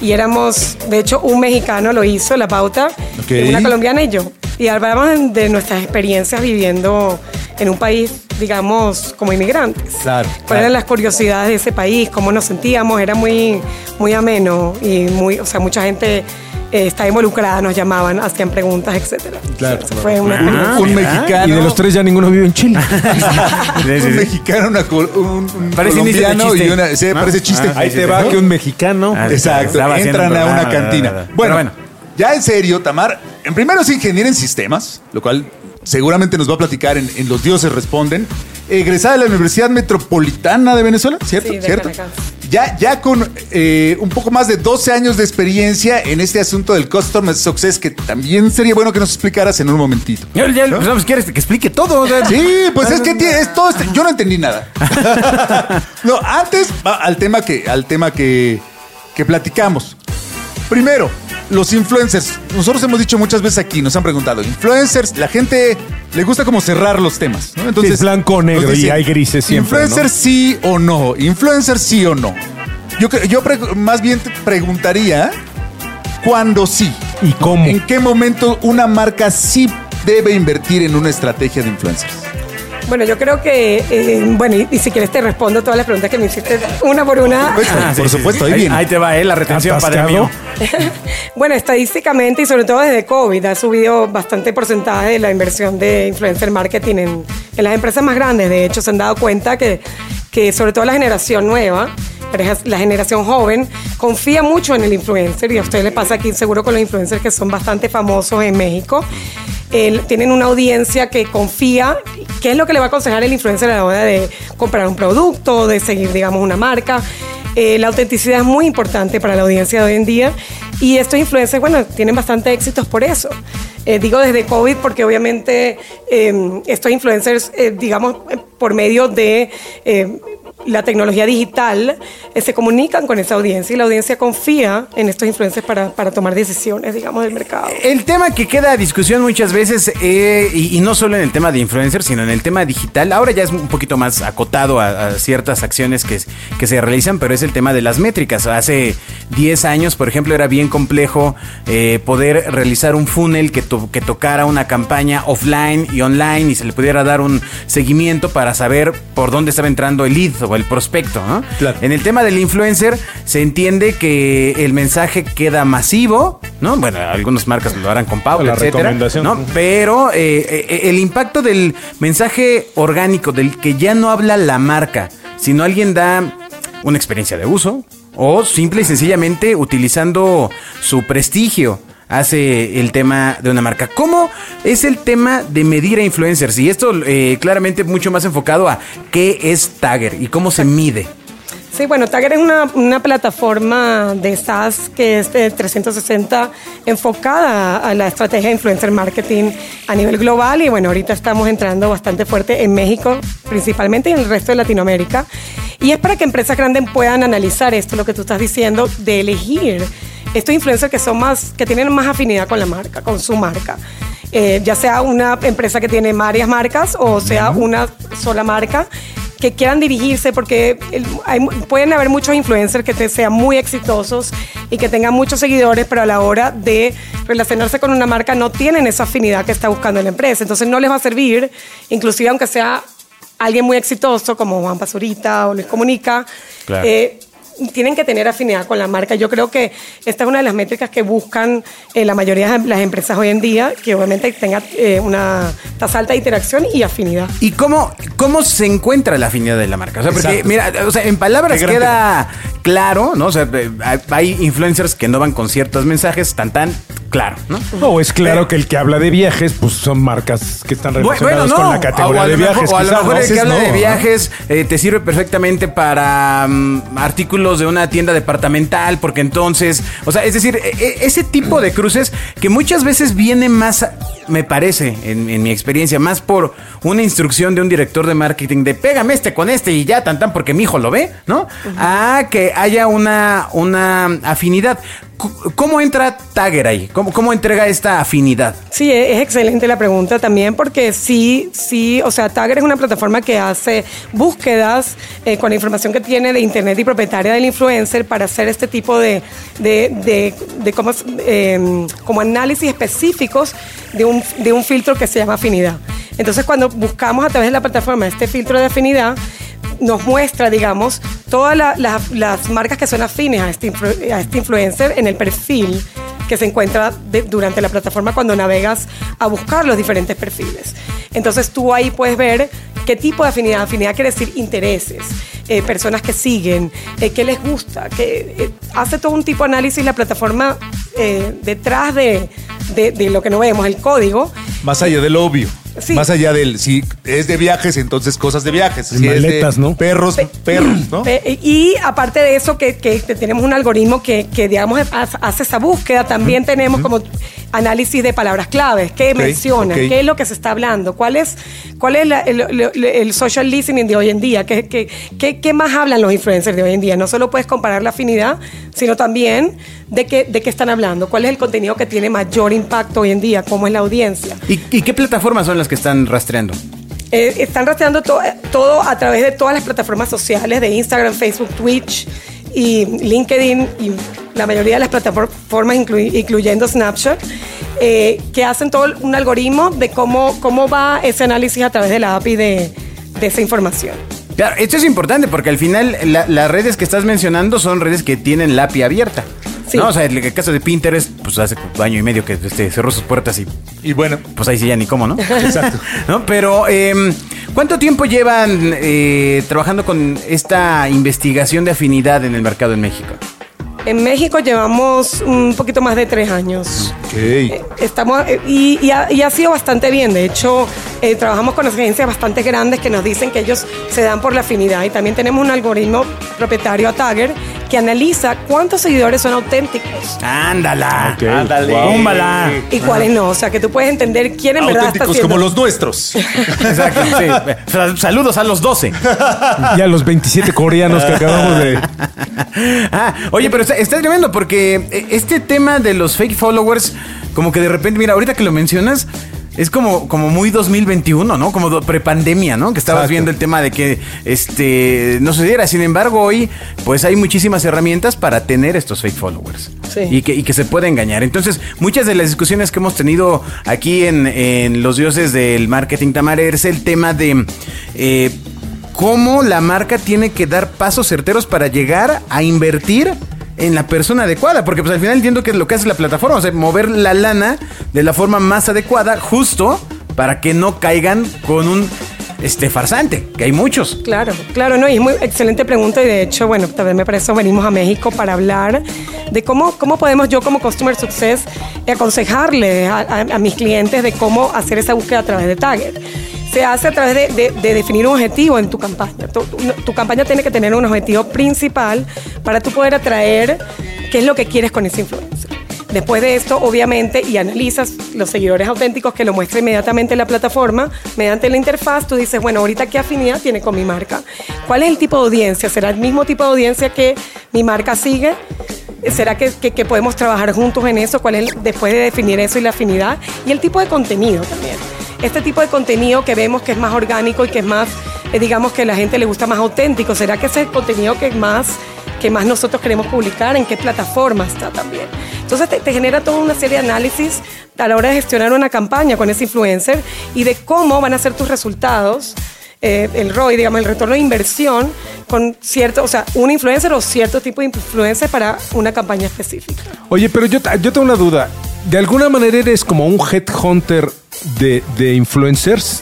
Y éramos, de hecho, un mexicano lo hizo, la pauta, una colombiana y yo. Y hablábamos de nuestras experiencias viviendo en un país, digamos, como inmigrantes. Claro, Cuáles claro. eran las curiosidades de ese país, cómo nos sentíamos, era muy, muy ameno y muy, o sea, mucha gente eh, estaba involucrada, nos llamaban, hacían preguntas, etcétera. Claro. Fue una Ah, un mexicano. Y de los tres ya ninguno vive en Chile. un mexicano, una col- un, un colombiano y una. Sí, ¿No? parece chiste. Ah, Ahí te va que un mexicano. Ah, Exacto, entran a un una cantina. Bueno, ya en serio, Tamar, en primero es ingeniera en sistemas, lo cual seguramente nos va a platicar en, en Los Dioses Responden. Egresada de la Universidad Metropolitana de Venezuela, ¿cierto? Sí, de ¿Cierto? Caracas. Ya, ya con eh, un poco más de 12 años de experiencia en este asunto del Customer Success, que también sería bueno que nos explicaras en un momentito. Ya, ya, ¿No? pues, ¿quieres que explique todo? O sea, Sí, pues es que tiene, es todo este- yo no entendí nada. no, antes al tema que al tema que, que platicamos. Primero, los influencers. Nosotros hemos dicho muchas veces aquí, nos han preguntado, influencers, la gente le gusta como cerrar los temas, ¿no? Sí, es blanco o negro y hay grises siempre, Influencer ¿no? sí o no, influencer sí o no. Yo, más bien te preguntaría cuándo sí. ¿Y cómo? ¿En qué momento una marca sí debe invertir en una estrategia de influencers? Bueno, yo creo que, eh, bueno, y, y si quieres te respondo todas las preguntas que me hiciste una por una. Ah, sí, por supuesto, ahí viene. Ahí te va, eh, la retención, padre ¿Atascado? mío. Bueno, estadísticamente y sobre todo desde COVID ha subido bastante porcentaje de la inversión de influencer marketing en, en las empresas más grandes. De hecho, se han dado cuenta que, que sobre todo la generación nueva, la generación joven, confía mucho en el influencer y a usted le pasa aquí seguro con los influencers que son bastante famosos en México. Tienen una audiencia que confía. ¿Qué es lo que le va a aconsejar el influencer a la hora de comprar un producto, de seguir, digamos, una marca? Eh, la autenticidad es muy importante para la audiencia de hoy en día y estos influencers, bueno, tienen bastante éxitos por eso. Eh, digo desde COVID porque obviamente eh, estos influencers, eh, digamos, por medio de... la tecnología digital eh, se comunican con esa audiencia y la audiencia confía en estos influencers para, para tomar decisiones, digamos, del mercado. El tema que queda a discusión muchas veces, eh, y, no solo en el tema de influencers, sino en el tema digital, ahora ya es un poquito más acotado a, ciertas acciones que, que se realizan, pero es el tema de las métricas. Hace 10 años, por ejemplo, era bien complejo eh, poder realizar un funnel que, que tocara una campaña offline y online y se le pudiera dar un seguimiento para saber por dónde estaba entrando el lead o el prospecto. ¿no? Claro. En el tema del influencer se entiende que el mensaje queda masivo, ¿no? Bueno, algunas marcas lo harán con pauta, etcétera. ¿no? Pero eh, eh, el impacto del mensaje orgánico, del que ya no habla la marca, sino alguien da una experiencia de uso o simple y sencillamente utilizando su prestigio hace el tema de una marca. ¿Cómo es el tema de medir a influencers? Y esto eh, claramente mucho más enfocado a qué es Tagger y cómo se mide. Sí, bueno, Tagger es una, una plataforma de SaaS que es de 360 enfocada a la estrategia de influencer marketing a nivel global y bueno, ahorita estamos entrando bastante fuerte en México principalmente y en el resto de Latinoamérica. Y es para que empresas grandes puedan analizar esto, lo que tú estás diciendo, de elegir estos influencers que son más, que tienen más afinidad con la marca, con su marca. Eh, ya sea una empresa que tiene varias marcas o sea una sola marca que quieran dirigirse, porque hay pueden haber muchos influencers que te- sean muy exitosos y que tengan muchos seguidores, pero a la hora de relacionarse con una marca no tienen esa afinidad que está buscando la empresa. Entonces no les va a servir, inclusive aunque sea alguien muy exitoso como Juan Pazurita o Luis Comunica, Claro. eh, tienen que tener afinidad con la marca. Yo creo que esta es una de las métricas que buscan eh, la mayoría de las empresas hoy en día, que obviamente tenga eh, una tasa alta de interacción y afinidad. ¿Y cómo, cómo se encuentra la afinidad de la marca? O sea, porque, Exacto. mira, o sea, en palabras queda claro, ¿no? O sea, eh, hay- influencers que no van con ciertos mensajes, tan tan claro, ¿no? No, es claro que el que habla de viajes, pues son marcas que están relacionadas con la categoría o a lo de mejor- viajes. o a lo mejor ¿no? el que habla de viajes eh, te sirve perfectamente para mm, artículos de una tienda departamental, porque entonces, o sea, es decir, e- e- ese tipo de cruces que muchas veces viene más, me parece, en, en mi experiencia, más por una instrucción de un director de marketing de pégame este con este y ya tan tan porque mi hijo lo ve, ¿no? A que haya una, una afinidad. ¿Cómo entra Tagger ahí? ¿Cómo, ¿Cómo entrega esta afinidad? Sí, e- es excelente la pregunta también porque sí, sí, o sea, Tagger es una plataforma que hace búsquedas eh, con la información que tiene de internet y propietaria del influencer para hacer este tipo de, de, de, de eh, como análisis específicos de un, de un filtro que se llama afinidad. Entonces, cuando buscamos a través de la plataforma este filtro de afinidad, nos muestra, digamos, todas la- la- las marcas que son afines a este, a este influencer en el perfil que se encuentra durante la plataforma cuando navegas a buscar los diferentes perfiles. Entonces tú ahí puedes ver qué tipo de afinidad. Afinidad quiere decir intereses, eh, personas que siguen, eh, qué les gusta, que eh, hace todo un tipo de análisis la plataforma eh, detrás de, de- de lo que no vemos, el código. Más allá del obvio. Sí. Más allá del. Si es de viajes, entonces cosas de viajes. Si es de Maletas, ¿no? Perros, perros, ¿no? Pe- Y aparte de eso, que, que tenemos un algoritmo que, que, digamos, ha- hace esa búsqueda, también tenemos como análisis de palabras claves, qué Ok, menciona, ok. qué es lo que se está hablando, cuál es, cuál es la- el, el- el social listening de hoy en día, ¿Qué, qué, qué, qué más hablan los influencers de hoy en día. No solo puedes comparar la afinidad, sino también de qué, de qué están hablando, cuál es el contenido que tiene mayor impacto hoy en día, cómo es la audiencia. ¿Y, y qué plataformas son las que están rastreando? Eh, están rastreando to- todo a través de todas las plataformas sociales de Instagram, Facebook, Twitch y LinkedIn y la mayoría de las plataformas, inclu- incluyendo Snapchat, eh, que hacen todo un algoritmo de cómo, cómo va ese análisis a través de la API de, esa información. Claro, esto es importante porque al final la- las redes que estás mencionando son redes que tienen la API abierta. Sí. ¿no? O sea, el, el caso de Pinterest, pues hace un año y medio que este, cerró sus puertas y Y bueno, pues ahí sí ya ni cómo, ¿no? Exacto. ¿No? Pero, em, ¿cuánto tiempo llevan eh, trabajando con esta investigación de afinidad en el mercado en México? En México llevamos un poquito más de tres años. ok. Estamos, eh, y, y ha, y ha sido bastante bien. De hecho, eh, trabajamos con agencias bastante grandes que nos dicen que ellos se dan por la afinidad. Y también tenemos un algoritmo propietario a Tagger que analiza cuántos seguidores son auténticos Ándala. Ándale. wow. Búmbala. y cuáles no. O sea, que tú puedes entender quién en verdad está Auténticos como los nuestros. Exacto, sí. Sal- Saludos a los 12. Y a los 27 coreanos que acabamos de. Ah, oye, pero está, está tremendo porque eh, este tema de los fake followers, como que de repente, mira, ahorita que lo mencionas, es como, como muy 2021, ¿no? Como prepandemia, ¿no? Que estabas Exacto. viendo el tema de que este no sucediera. Sin embargo, hoy, pues hay muchísimas herramientas para tener estos fake followers. Sí. Y que, y que se puede engañar. Entonces, muchas de las discusiones que hemos tenido aquí en, en Los Dioses del Marketing Tamar es el tema de eh, cómo la marca tiene que dar pasos certeros para llegar a invertir en la persona adecuada, porque pues al final entiendo que es lo que hace la plataforma, o sea, mover la lana de la forma más adecuada, justo para que no caigan con un este farsante, que hay muchos. Claro, claro, no, y es muy excelente pregunta y de hecho, bueno, también me parece venimos a México para hablar de cómo, cómo podemos yo como Customer Success aconsejarle a, mis clientes de cómo hacer esa búsqueda a través de Target. Se hace a través de, de- de definir un objetivo en tu campaña. Tu, tu- tu campaña tiene que tener un objetivo principal para tú poder atraer qué es lo que quieres con ese influencer. Después de esto, obviamente, y analizas los seguidores auténticos que lo muestra inmediatamente en la plataforma, mediante la interfaz, tú dices, bueno, ahorita qué afinidad tiene con mi marca. ¿Cuál es el tipo de audiencia? ¿Será el mismo tipo de audiencia que mi marca sigue? ¿Será que, podemos trabajar juntos en eso? ¿Cuál es, después de definir eso y la afinidad? Y el tipo de contenido también. Este tipo de contenido que vemos que es más orgánico y que es más, eh, digamos que a la gente le gusta más auténtico, ¿será que ese es el contenido que más que más nosotros queremos publicar, en qué plataforma está también. Entonces te, te genera toda una serie de análisis a la hora de gestionar una campaña con ese influencer y de cómo van a ser tus resultados, eh, el ROI, digamos, el retorno de inversión con cierto, o sea, un influencer o cierto tipo de influencer para una campaña específica. Oye, pero yo, yo tengo una duda. ¿De alguna manera eres como un headhunter de, de influencers?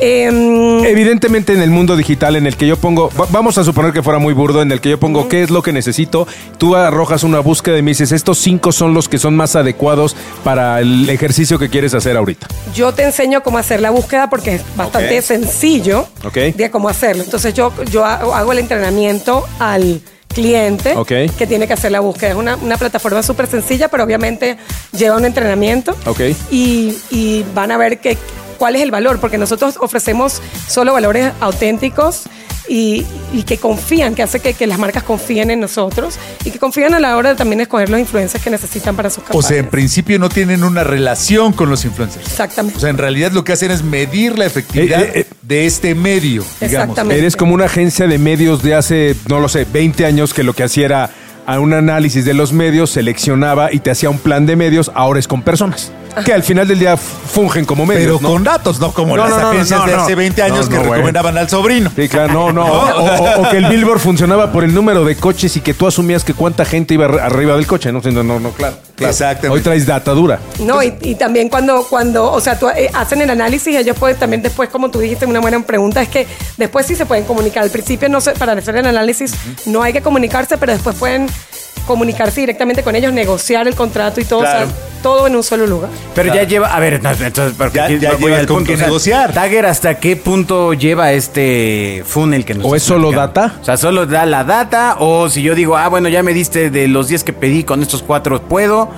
Em, Evidentemente en el mundo digital en el que yo pongo, va- vamos a suponer que fuera muy burdo, en el que yo pongo qué es lo que necesito, tú arrojas una búsqueda y me dices, estos cinco son los que son más adecuados para el ejercicio que quieres hacer ahorita. Yo te enseño cómo hacer la búsqueda porque es bastante Ok. sencillo Ok. de cómo hacerlo. Entonces yo, yo hago hago el entrenamiento al cliente Ok. que tiene que hacer la búsqueda. Es una, una plataforma súper sencilla, pero obviamente lleva un entrenamiento. Ok. Y, y van a ver que, cuál es el valor, porque nosotros ofrecemos solo valores auténticos y, y que confían, que hace que, que las marcas confíen en nosotros y que confíen a la hora de también escoger los influencers que necesitan para sus O campañas. sea, en principio no tienen una relación con los influencers. Exactamente. O sea, en realidad lo que hacen es medir la efectividad Eh, eh, eh. de este medio, digamos. Exactamente. Eres como una agencia de medios de hace, no lo sé, 20 años que lo que hacía era a un análisis de los medios, seleccionaba y te hacía un plan de medios, ahora es con personas. Que al final del día fungen como medios. Pero ¿no? con datos, no como No, las no, no, agencias no, de hace 20 años No, que güey. recomendaban al sobrino. Sí, claro, no, no. O, o- o que el billboard funcionaba por el número de coches y que tú asumías que cuánta gente iba ar- arriba del coche. No, no, no, no claro. claro. Exactamente. Hoy traes data dura. No, y, y también cuando, cuando, o sea, tú, eh, hacen el análisis, ellos pueden también después, como tú dijiste, una buena pregunta es que después sí se pueden comunicar. Al principio, no se, para hacer el análisis, no hay que comunicarse, pero después pueden comunicarse directamente con ellos, negociar el contrato y todo, Claro. o sea, todo en un solo lugar. Pero ya lleva, a ver, no, entonces, porque Ya- ya voy al con qué o sea, negociar. Tagger, ¿hasta qué punto lleva este funnel que nos ¿O es solo platicando? data? O sea, solo da la data, o si yo digo, ah, bueno, ya me diste de los 10 que pedí, con estos cuatro puedo,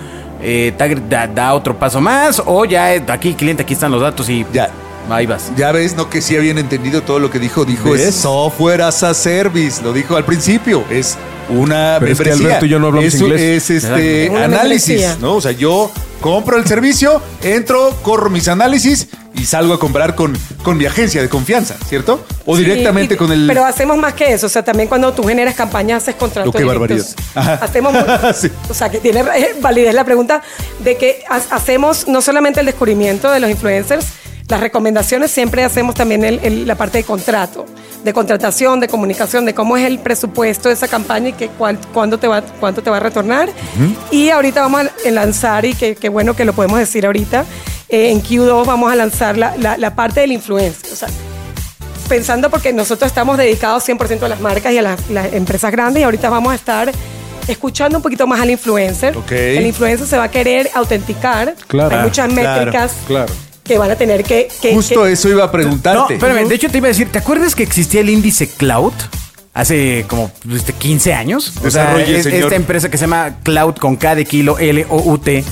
eh, Tagger da, da otro paso más, o ya eh, aquí, cliente, aquí están los datos y Ya. Ahí vas. Ya ves, no que sí habían entendido todo lo que dijo. Dijo ¿Ves? es software as a service. Lo dijo al principio. Es una Pero es que membresía. Alberto y yo no hablamos es, inglés. Es este. Una análisis, membresía. ¿no? O sea, yo compro el servicio, entro, corro mis análisis y salgo a comprar con, con mi agencia de confianza, ¿cierto? O Sí, directamente y- con el. Pero hacemos más que eso. O sea, también cuando tú generas campañas, haces contratos Oh, qué barbaridad. Ajá. Hacemos, Sí. o sea, que tiene eh, validez la pregunta de que ha- hacemos no solamente el descubrimiento de los influencers, las recomendaciones, siempre hacemos también el- el- la parte de contrato, de contratación, de comunicación, de cómo es el presupuesto de esa campaña y que cuál- cuándo te va, cuánto te va a retornar. Y ahorita vamos a lanzar, y que, que bueno que lo podemos decir ahorita, eh, en Q2 vamos a lanzar la, la- la parte del influencer. O sea, pensando porque nosotros estamos dedicados 100% a las marcas y a las, las empresas grandes y ahorita vamos a estar escuchando un poquito más al influencer. El influencer se va a querer autenticar. Claro. Hay muchas Claro, métricas claro. Que van a tener que... que- Justo que- eso iba a No, preguntarte. espérame, de hecho te iba a decir, ¿te acuerdas que existía el índice Cloud? hace como este, 15 años. O sea, Desarrolle, es- señor. esta empresa que se llama Cloud con K de kilo L-O-U-T,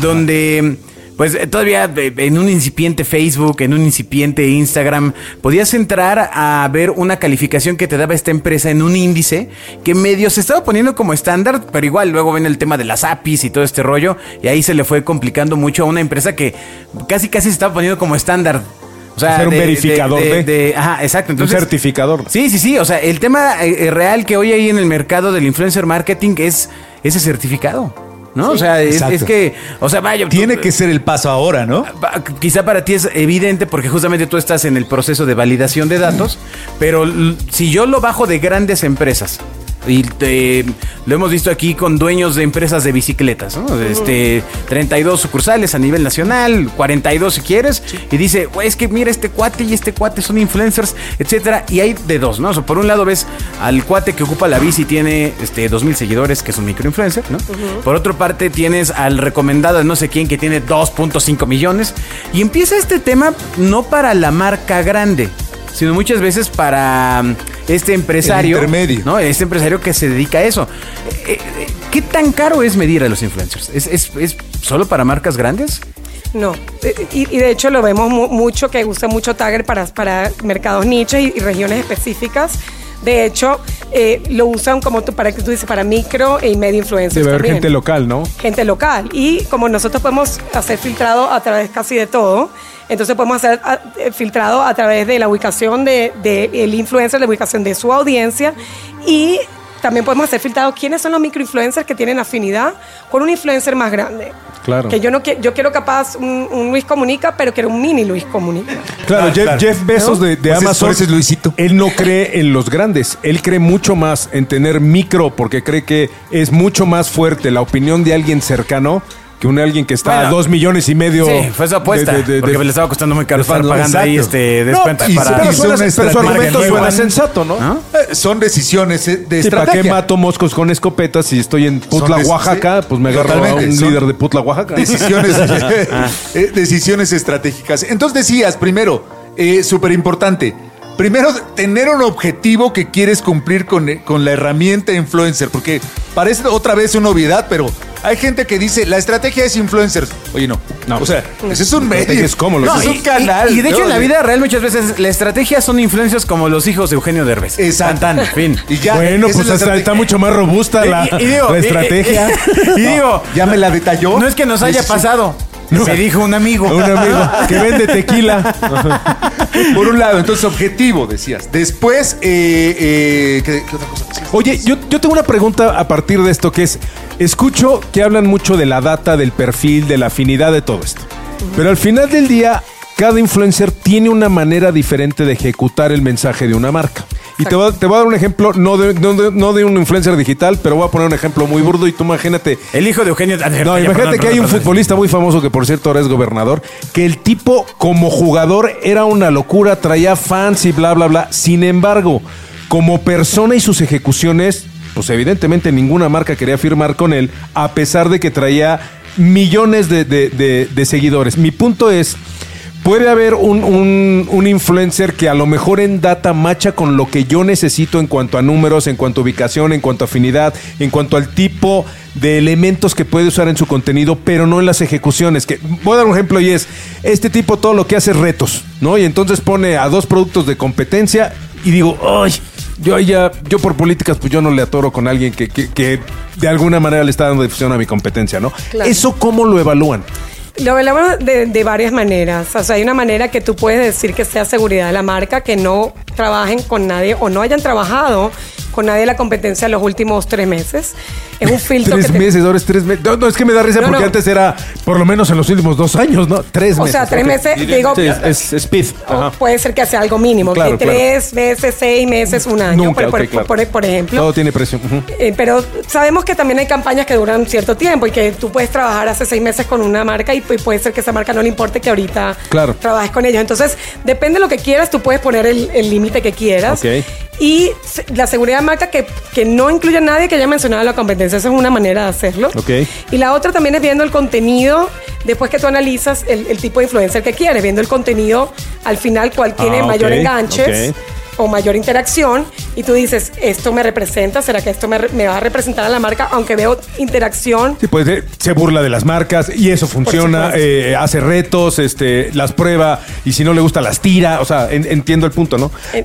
donde pues eh, todavía eh, en un incipiente Facebook, en un incipiente Instagram, podías entrar a ver una calificación que te daba esta empresa en un índice que medio se estaba poniendo como estándar, pero igual luego ven el tema de las APIs y todo este rollo, y ahí se le fue complicando mucho a una empresa que casi casi se estaba poniendo como estándar. O sea, Ser un verificador de- Ajá, exacto. Un Entonces, certificador. Sí, sí, sí. O sea, el tema eh, real que hoy hay en el mercado del influencer marketing es ese certificado. ¿No? O sea, es, que, o sea, vaya. Tiene tú- que ser el paso ahora, ¿no? pa- Quizá para ti es evidente porque justamente tú estás en el proceso de validación de datos, pero si yo lo bajo de grandes empresas, y te- lo hemos visto aquí con dueños de empresas de bicicletas, ¿no? Este, 32 sucursales a nivel nacional, 42 si quieres, y dice, "Güey, es que mira este cuate y este cuate son influencers, etcétera, y hay de dos, ¿no? O sea, por un lado ves al cuate que ocupa la bici y tiene este 2000 seguidores, que es un microinfluencer, ¿no? Por otra parte tienes al recomendado de no sé quién que tiene 2.5 millones y empieza este tema no para la marca grande, sino muchas veces para este empresario, El intermedio. ¿no? Este empresario que se dedica a eso. Eh, eh, ¿Qué tan caro es medir a los influencers? ¿Es, es, es solo para marcas grandes? No, Eh, y, y de hecho lo vemos mu- mucho que usa mucho Tagger para, para mercados nichos y, y regiones específicas. De hecho, eh, lo usan como tú, para que tú dices, para micro y medio influencers. Debe haber también. gente local, ¿no? gente local. Y como nosotros podemos hacer filtrado a través casi de todo, entonces podemos hacer a- eh, filtrado a través de la ubicación del de, el influencer, la ubicación de su audiencia y también podemos hacer filtrado quiénes son los microinfluencers que tienen afinidad con un influencer más grande. Claro. Que yo no qui- yo quiero capaz un, un Luis Comunica, pero quiero un mini Luis Comunica. Claro, Ah, Jeff, claro. Jeff Bezos de, de Pues es- Amazon. es Luisito. Él no cree en los grandes. Él cree mucho más en tener micro porque cree que es mucho más fuerte la opinión de alguien cercano que un alguien que está Bueno. a dos millones y medio. Sí, fue su apuesta. de- de- de- porque de- le estaba costando muy caro estar pagando ahí este, No, descuentos y para... pero suena- una pero su argumento suena sensato, ¿no? ¿No? Eh, Son decisiones eh, de Sí, ¿para qué mato moscos con escopetas si estoy en Putla, des- Oaxaca? sí, Pues me agarro a un líder de Putla, Oaxaca. Decisiones, eh, decisiones estratégicas. Entonces decías, primero, súper importante, primero tener un objetivo que quieres cumplir con, con la herramienta influencer, porque parece otra vez una obviedad, pero hay gente que dice, la estrategia es influencers. Oye, no. No. O sea, ese es un medio. es cómo lo No, es un canal. Y, y de hecho ¿no? en la vida real muchas veces la estrategia son influencias como los hijos de Eugenio Derbez. Exacto. Tan, tan, fin. Y ya, bueno, pues es la está, mucho más robusta la, Y- y digo, la y- estrategia. Y, digo, Ya me la detalló. no es que nos haya pasado. Me dijo un amigo. un amigo que vende tequila. Por un lado, entonces objetivo, decías. Después, eh, eh, ¿qué, qué otra cosa? Oye, yo, yo tengo una pregunta a partir de esto que es, escucho que hablan mucho de la data, del perfil, de la afinidad de todo esto. Pero al final del día, cada influencer tiene una manera diferente de ejecutar el mensaje de una marca. Y te voy, a, te voy a dar un ejemplo, no de, no de- no de un influencer digital, pero voy a poner un ejemplo muy burdo y tú imagínate, El hijo de Eugenio no, Ya, imagínate perdón, que hay un perdón. futbolista muy famoso que por cierto ahora es gobernador, que el tipo como jugador era una locura, traía fans y bla, bla, bla. Sin embargo, como persona y sus ejecuciones, pues evidentemente ninguna marca quería firmar con él, a pesar de que traía millones de, de- de- seguidores. Mi punto es... Puede haber un, un- un influencer que a lo mejor en data macha con lo que yo necesito en cuanto a números, en cuanto a ubicación, en cuanto a afinidad, en cuanto al tipo de elementos que puede usar en su contenido, pero no en las ejecuciones. Que, voy a dar un ejemplo y es, este tipo todo lo que hace es retos, ¿no? Y entonces pone a dos productos de competencia y digo, ay, yo ya, yo por políticas, pues yo no le atoro con alguien que, que- que de alguna manera le está dando difusión a mi competencia, ¿no? Claro. ¿Eso cómo lo evalúan? Lo hablamos de, de varias maneras. O sea, hay una manera que tú puedes decir que sea seguridad de la marca, que no trabajen con nadie o no hayan trabajado con nadie de la competencia los últimos tres meses. Es un filtro Tres que te- meses, ahora es tres meses. No, no, es que me da risa No, porque no. antes era por lo menos en los últimos dos años, ¿no? Tres O meses. sea, tres meses, digo, Sí, es, es speed. o Ajá. puede ser que sea algo mínimo, Claro, que claro. tres meses, seis meses, un año, Nunca, por, por- ok, claro. por- por ejemplo. Todo tiene precio. ujú. Eh, pero sabemos que también hay campañas que duran cierto tiempo y que tú puedes trabajar hace seis meses con una marca y pu- puede ser que esa marca no le importe que ahorita Claro. trabajes con ellos. Entonces, depende de lo que quieras, tú puedes poner el límite que quieras. Ok. Y la seguridad marca que, que no incluya a nadie que haya mencionado la competencia. Esa es una manera de hacerlo. Ok. Y la otra también es viendo el contenido, después que tú analizas el, el tipo de influencer que quieres, viendo el contenido al final cuál tiene Ah, mayor ok, enganches ok. o mayor interacción y tú dices, esto me representa, ¿será que esto me, me va a representar a la marca? Aunque veo interacción. Sí, pues eh, se burla de las marcas y eso funciona, eh, hace retos, este, las prueba y si no le gusta las tira, o sea, en- entiendo el punto, ¿no? Eh,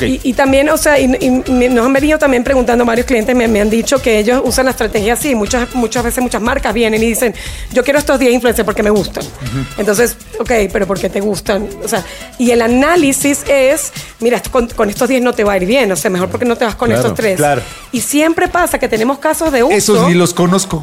Y, y también, o sea, y, y nos han venido también preguntando varios clientes, me, me han dicho que ellos usan la estrategia así. Muchas, muchas veces muchas marcas vienen y dicen, yo quiero estos 10 influencers porque me gustan. Entonces, ok, pero ¿por qué te gustan? O sea, y el análisis es, mira, con, con estos 10 no te va a ir bien, o sea, mejor porque no te vas con Claro, estos tres. claro. Y siempre pasa que tenemos casos de uso. Esos ni los conozco.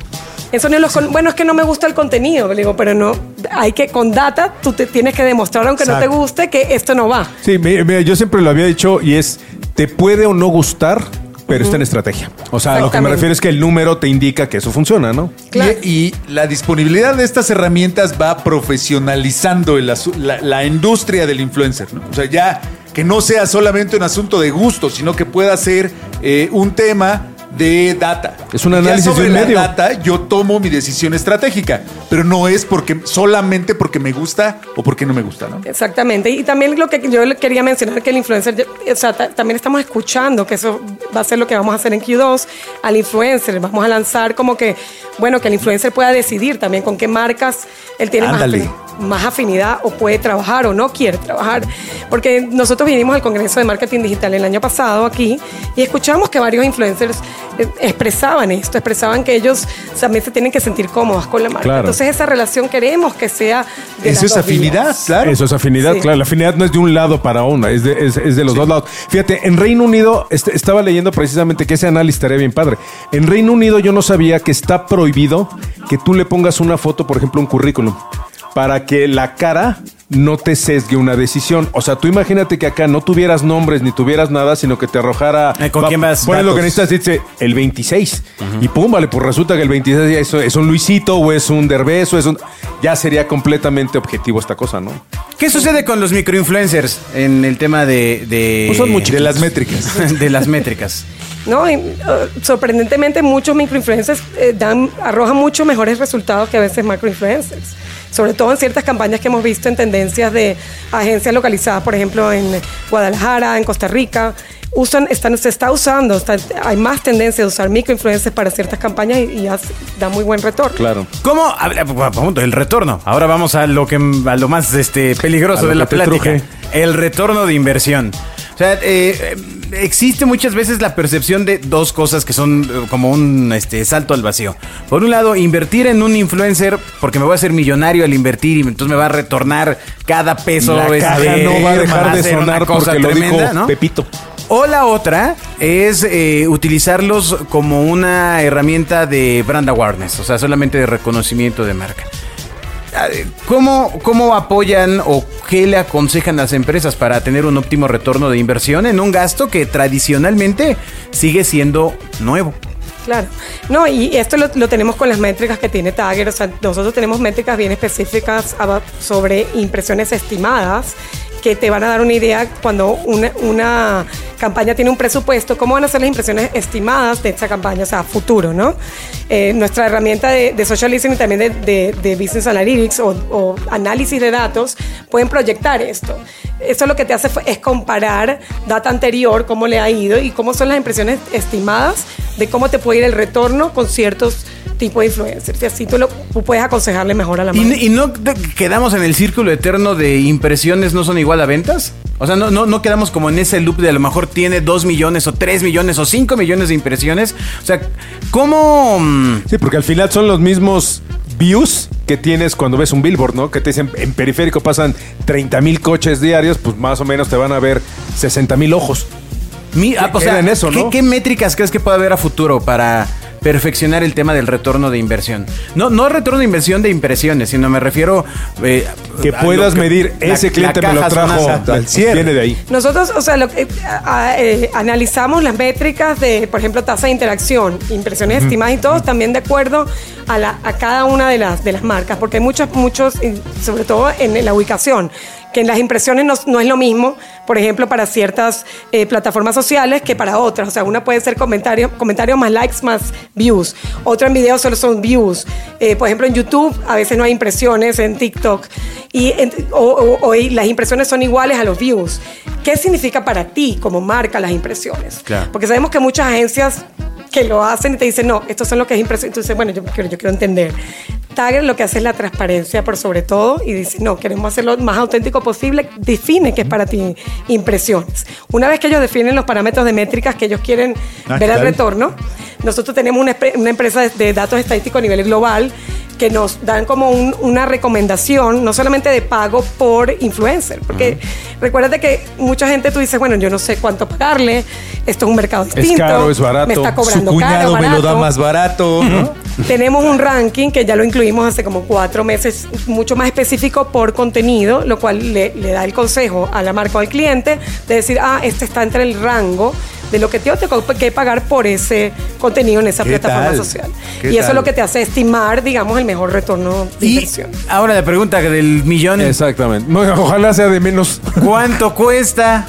Eso no los con- bueno, es que no me gusta el contenido, le digo, pero no, hay que, con data, tú te tienes que demostrar, aunque no te guste, que esto no va. Sí, mi- mira, yo siempre lo había dicho y es, te puede o no gustar, pero está en estrategia. O sea, lo que me refiero es que el número te indica que eso funciona, ¿no? Claro. Y, y la disponibilidad de estas herramientas va profesionalizando el la industria del influencer. ¿no? O sea, ya que no sea solamente un asunto de gusto, sino que pueda ser eh, un tema de data. Es un Ya análisis de la data yo tomo mi decisión estratégica, pero no es porque solamente porque me gusta o porque no me gusta, ¿no? Exactamente. Y también lo que yo le quería mencionar, que el influencer, o sea, ta- también estamos escuchando que eso va a ser lo que vamos a hacer en Q2 al influencer. Vamos a lanzar como que, bueno, que el influencer pueda decidir también con qué marcas él tiene más, Ándale. afin- más afinidad o puede trabajar o no quiere trabajar. Porque nosotros vinimos al Congreso de Marketing Digital el año pasado aquí y escuchamos que varios influencers eh, expresaban esto, expresaban que ellos también se tienen que sentir cómodos con la marca. Claro. Entonces esa relación queremos que sea de Eso las es dos afinidad, vías. claro. Eso es afinidad, Sí. claro. La afinidad no es de un lado para uno, es de, es, es de los dos lados. Fíjate, en Reino Unido, este, estaba leyendo precisamente que ese análisis estaría bien padre. En Reino Unido yo no sabía que está prohibido que tú le pongas una foto, por ejemplo, un currículum, para que la cara no te sesgue una decisión. O sea, tú imagínate que acá no tuvieras nombres ni tuvieras nada, sino que te arrojara... Eh, ¿con quién vas? Pones lo que necesitas, dice el 26. Y pum, vale, pues resulta que el 26 ya es, es un Luisito o es un Derbez o es un... Ya sería completamente objetivo esta cosa, ¿no? ¿Qué sucede con los microinfluencers en el tema de... de Pues son De las métricas. de las métricas. No, y, uh, sorprendentemente muchos microinfluencers eh, dan, arrojan mucho mejores resultados que a veces macroinfluencers. Sobre todo en ciertas campañas que hemos visto en tendencias de agencias localizadas, por ejemplo, en Guadalajara, en Costa Rica. Usan, están, se está usando, está- hay más tendencia de usar microinfluencers para ciertas campañas y, y da muy buen retorno. Claro. ¿Cómo? A punto, el retorno. Ahora vamos a lo que a lo más este, peligroso A lo de la plática. truje. El retorno de inversión. O sea, eh, eh, existe muchas veces la percepción de dos cosas que son eh, como un este, salto al vacío. Por un lado, invertir en un influencer porque me voy a hacer millonario al invertir y entonces me va a retornar cada peso. La este, no va a dejar de sonar cosa porque lo tremenda, dijo ¿no? Pepito. O la otra es eh, utilizarlos como una herramienta de brand awareness, o sea, solamente de reconocimiento de marca. Ah, ¿Cómo, ¿Cómo apoyan o qué le aconsejan las empresas para tener un óptimo retorno de inversión en un gasto que tradicionalmente sigue siendo nuevo? Claro. No, y esto lo, lo tenemos con las métricas que tiene Tagger. O sea, nosotros tenemos métricas bien específicas aba- sobre impresiones estimadas que te van a dar una idea cuando una, una campaña tiene un presupuesto, cómo van a ser las impresiones estimadas de esta campaña, o sea, futuro, ¿no? Eh, nuestra herramienta de, de social listening y también de, de- de business analytics o, o análisis de datos pueden proyectar esto. Eso lo que te hace es comparar data anterior, cómo le ha ido y cómo son las impresiones estimadas de cómo te puede ir el retorno con ciertos tipos de influencers. Y así tú, lo, tú puedes aconsejarle mejor a la marca. ¿Y, y no quedamos en el círculo eterno de impresiones no son igual a ventas? O sea, no, no, no quedamos como en ese loop de a lo mejor tiene 2 millones o 3 millones o 5 millones de impresiones. O sea, ¿cómo... mm, Sí, porque al final son los mismos views que tienes cuando ves un billboard, ¿no? Que te dicen, en periférico pasan 30 mil coches diarios, pues más o menos te van a ver 60 mil ojos. Mi- ah, o sea, Era en eso, ¿qué, ¿no? qué métricas crees que puede haber a futuro para perfeccionar el tema del retorno de inversión? No, no retorno de inversión de impresiones, sino me refiero... eh, Que a puedas medir, la- ese la cliente me lo trajo, al cierre. viene de ahí. Nosotros, o sea, lo eh, analizamos las métricas de, por ejemplo, tasa de interacción, impresiones estimadas y todo, también de acuerdo a, la, a cada una de las, de las marcas, porque hay muchos, muchos, sobre todo en la ubicación. Que en las impresiones no, no es lo mismo, por ejemplo, para ciertas eh, plataformas sociales que para otras. O sea, una puede ser comentario, comentario más likes más views. Otra en video solo son views. Eh, por ejemplo, en YouTube a veces no hay impresiones, en TikTok. Y, en- o, o- o y las impresiones son iguales a los views. ¿Qué significa para ti como marca las impresiones? Claro. Porque sabemos que muchas agencias que lo hacen y te dicen, no, estos son lo que es impresión. Entonces, bueno, yo quiero, yo quiero entender. Tagger lo que hace es la transparencia por sobre todo y dice, no, queremos hacerlo lo más auténtico posible. Define qué es para ti impresiones. Una vez que ellos definen los parámetros de métricas que ellos quieren Ah, ver el retorno, nosotros tenemos una, una empresa de, datos estadísticos a nivel global que nos dan como un- una recomendación, no solamente de pago por influencer, porque recuérdate que mucha gente tú dices, bueno, yo no sé cuánto pagarle, esto es un mercado distinto, caro, es barato. me está Su cobrando cuñado caro, me lo da más barato, ¿no? Tenemos un ranking que ya lo incluimos hace como cuatro meses, mucho más específico por contenido, lo cual le, le da el consejo a la marca o al cliente de decir, ah, este está entre el rango de lo que tengo que pagar por ese contenido en esa ¿Qué plataforma tal? social. ¿Qué Y eso es lo que te hace estimar, digamos, el mejor retorno de Y inversión. ahora la pregunta del millón. Exactamente. No, ojalá sea de menos. ¿Cuánto cuesta?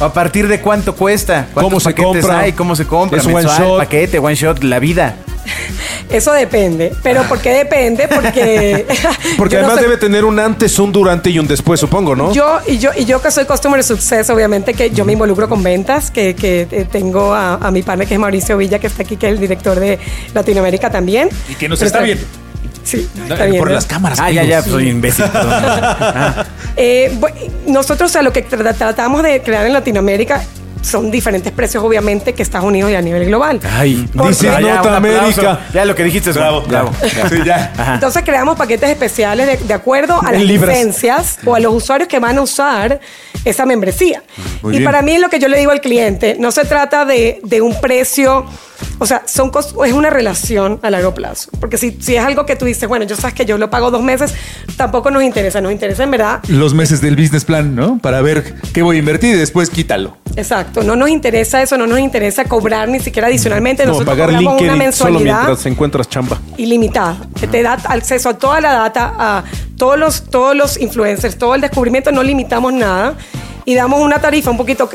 ¿A partir de cuánto cuesta? ¿Cuántos ¿Cómo se paquetes compra? hay? ¿Cómo se compra? ¿Es one ¿Mensual? shot? ¿Paquete? ¿One shot? ¿La vida? Eso depende. ¿Pero por qué depende? Porque... Porque no además soy- debe tener un antes, un durante y un después, supongo, ¿no? Yo y yo y yo que soy customer success, obviamente que yo me involucro con ventas, que, que, eh, tengo a, a mi partner que es Mauricio Villa, que está aquí, que es el director de Latinoamérica también. Y que nos Pero está viendo. Sí, No, está bien. por ¿no? las cámaras. Ah, ya, ya, soy imbécil. Ah. Eh, nosotros, o sea, lo que tra- tratamos de crear en Latinoamérica son diferentes precios, obviamente, que Estados Unidos y a nivel global. Ay, Dice Norteamérica. aplauso. Ya lo que dijiste es Bravo, bravo. bravo. Sí, ya. Ajá. Entonces creamos paquetes especiales de, de acuerdo a las libras. licencias o a los usuarios que van a usar esa membresía. Muy y bien. para mí lo que yo le digo al cliente, no se trata de, de un precio, o sea, son es una relación a largo plazo. Porque si, si es algo que tú dices, bueno, yo sabes que yo lo pago dos meses, tampoco nos interesa, nos interesa en verdad. Los meses del business plan, ¿no? Para ver qué voy a invertir y después quítalo. Exacto, no nos interesa eso, no nos interesa cobrar ni siquiera adicionalmente. Como Nosotros pagar cobramos una LinkedIn solo mensualidad mientras encuentras chamba. ilimitada, que te da acceso a toda la data, a todos los, todos los influencers, todo el descubrimiento, no limitamos nada y damos una tarifa un poquito,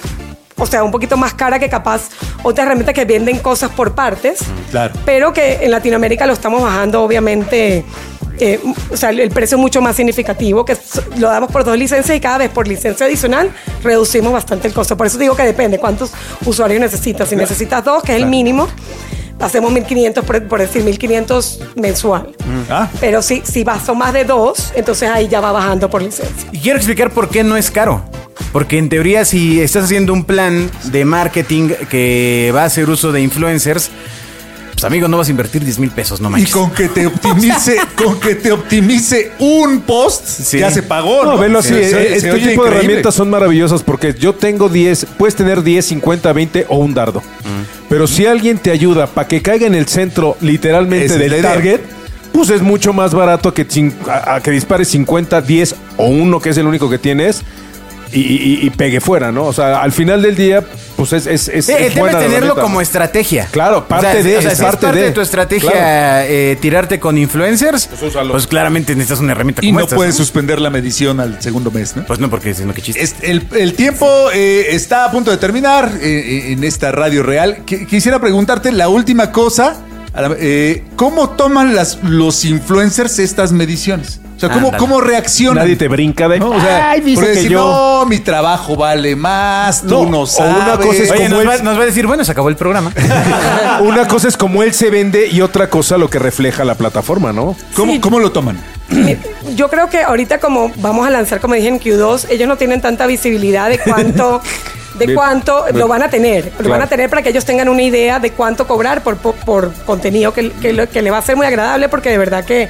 o sea, un poquito más cara que capaz otras herramientas que venden cosas por partes, Claro. pero que en Latinoamérica lo estamos bajando, obviamente. eh, o sea, el- precio es mucho más significativo, que lo damos por dos licencias y cada vez por licencia adicional reducimos bastante el costo. Por eso digo que depende cuántos usuarios necesitas. Si necesitas dos, que es el mínimo, hacemos 1500, por, por decir 1500 mensual. Ah. Pero si, si vas, son más de dos, entonces ahí ya va bajando por licencia. Y quiero explicar por qué no es caro. Porque en teoría, si estás haciendo un plan de marketing que va a hacer uso de influencers, pues amigo, no vas a invertir 10 mil pesos, no Y manches. con que te optimice, con que te optimice un post, Sí. ya se pagó. No, velo así. Se- eh, se- este se tipo de herramientas son maravillosas porque yo tengo 10, puedes tener 10, 50, 20 o un dardo. Pero si alguien te ayuda para que caiga en el centro literalmente es del target, pues es mucho más barato que, cin- a, a que dispares 50, 10 o uno que es el único que tienes y, y- y pegue fuera, ¿no? O sea, al final del día, pues es, es, es, Sí, es buena es tenerlo como estrategia. Claro, parte O sea, de, o sea, es si parte es parte de, de. tu estrategia Claro. eh, tirarte con influencers, Pues pues claramente necesitas una herramienta Y como no puedes suspender la medición al segundo mes, ¿no? Pues no, porque si no, qué chiste. Es- el, el tiempo eh, está a punto de terminar eh, eh, en esta radio real. Qui- Quisiera preguntarte la última cosa. eh, ¿Cómo toman las, los influencers estas mediciones? O sea, ¿cómo, reaccionan? Nadie te brinca de. ¿no? O sea, Ay, dice que si yo. no, mi trabajo vale más, tú No, no, o sabes. una cosa es Oye, como nos él- va, nos va a decir, bueno, se acabó el programa. Una cosa es como él se vende y otra cosa lo que refleja la plataforma, ¿no? ¿Cómo, Sí. cómo lo toman? Eh, Yo creo que ahorita como vamos a lanzar, como dije en Q2, ellos no tienen tanta visibilidad de cuánto, de cuánto Bien. lo van a tener. Lo Claro. van a tener para que ellos tengan una idea de cuánto cobrar por, por, por contenido que, que le va a ser muy agradable porque de verdad que,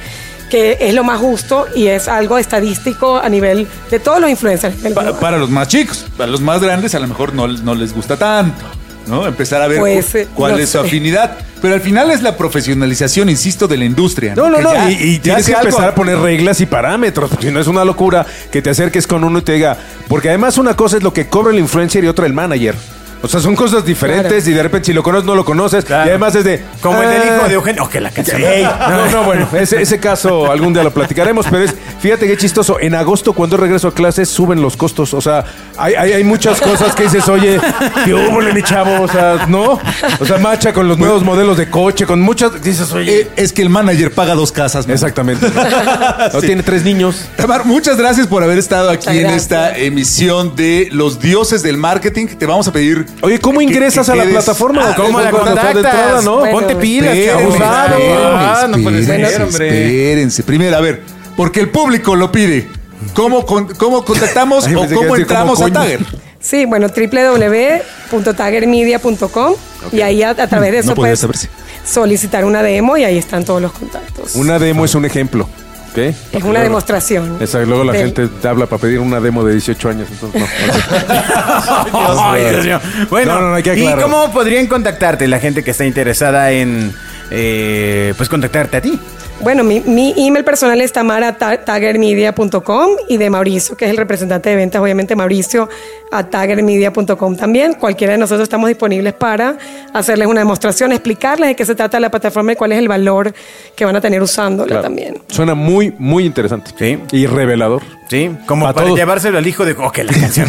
que es lo más justo y es algo estadístico a nivel de todos los influencers. del Pa- global. para los más chicos, para los más grandes a lo mejor no, no les gusta tanto, ¿no? Empezar a ver Pues, cu- eh, cuál no es su sé. afinidad. Pero al final es la profesionalización, insisto, de la industria. No, no, Que no. ya- y y ya tienes que algo- empezar a poner reglas y parámetros. Porque si no es una locura que te acerques con uno y te diga. Porque además, una cosa es lo que cobra el influencer y otra el manager. O sea, son cosas diferentes y de repente si lo conoces no lo conoces. Claro. Y además es de... Como el del ah, hijo de Eugenio. Oh, que la canción. Ey, no, no, bueno, ese, ese caso algún día lo platicaremos, pero es, fíjate qué chistoso, en agosto cuando regreso a clases suben los costos, o sea, hay, hay, hay muchas cosas que dices, oye, ¿qué hubo, mi chavo? O sea, ¿no? O sea, macha con los nuevos modelos de coche, con muchas, dices, oye... Eh, es que el manager paga dos casas. man. Exactamente. No tiene tres niños. Tamar, muchas gracias por haber estado aquí en esta emisión de Los Dioses del Marketing. Te vamos a pedir. Oye, ¿cómo ingresas a la plataforma? Ah, ¿Cómo la está de contactas? entrada, ¿no? Bueno, Ponte pilas, Esperen, qué abusado. Ah, no puede ser, espérense, hombre. espérense. Primero, a ver, porque el público lo pide. ¿Cómo, con- cómo contactamos Ay, o cómo entramos ¿cómo a? Tagger? Sí, bueno, www.taggermedia.com y ahí a, a través de eso No puedes saberse. solicitar una demo y ahí están todos los contactos. Una demo es un ejemplo. Es una demostración. Exacto, luego la del- gente te habla para pedir una demo de 18 años. Entonces, no. Ay, Dios mío. Bueno, No, no, no, hay que ¿y cómo podrían contactarte la gente que está interesada en, eh, pues, contactarte a ti? Bueno, mi, mi email personal es tamara.taggermedia.com y de Mauricio, que es el representante de ventas, obviamente Mauricio, a taggermedia.com también. Cualquiera de nosotros estamos disponibles para hacerles una demostración, explicarles de qué se trata la plataforma y cuál es el valor que van a tener usándola Claro. también. Suena muy, muy interesante. Sí. Y revelador. Sí, como Pa' para todos. llevárselo al hijo de... Que la canción.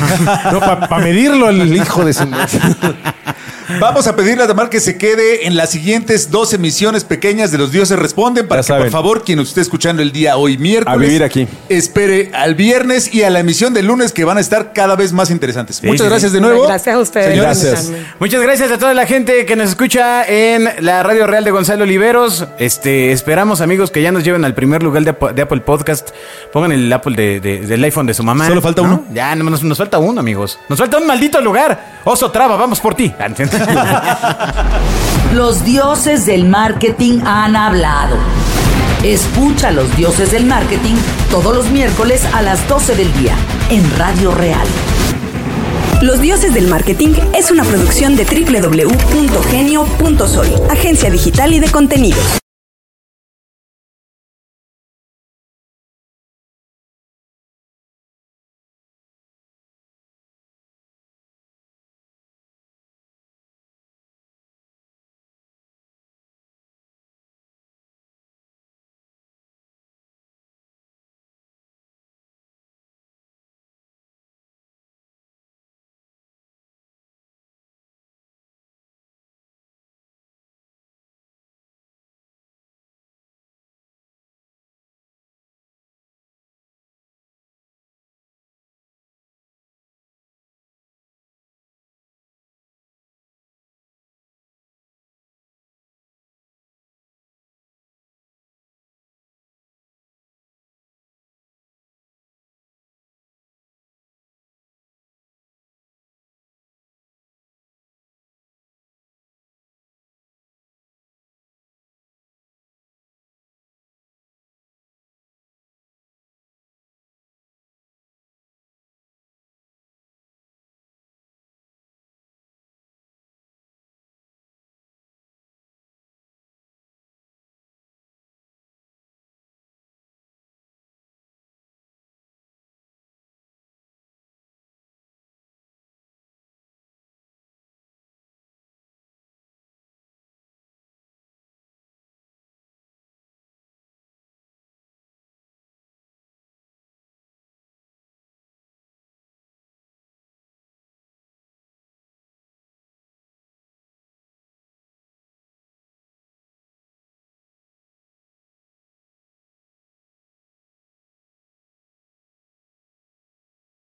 No, para medirlo el hijo de su... Vamos a pedirle a Tamar que se quede en las siguientes dos emisiones pequeñas de Los Dioses Responden para Ya que, por favor, quien nos esté escuchando el día hoy miércoles... A vivir aquí. Espere al viernes y a la emisión del lunes que van a estar cada vez más interesantes. Muchas sí, gracias sí. de nuevo. Gracias a ustedes. Gracias. Muchas gracias a toda la gente que nos escucha en la Radio Real de Gonzalo Oliveros. Este, esperamos, amigos, que ya nos lleven al primer lugar de, Apple Podcast. Pongan el Apple de- de- del iPhone de su mamá. ¿Solo falta ¿no? uno? Ya, no, nos, nos falta uno, amigos. Nos falta un maldito lugar. Oso Traba, vamos por ti. Los dioses del marketing han hablado. Escucha a los dioses del marketing todos los miércoles a las 12 del día en Radio Real. Los Dioses del Marketing es una producción de www.genio.sol, agencia digital y de contenidos.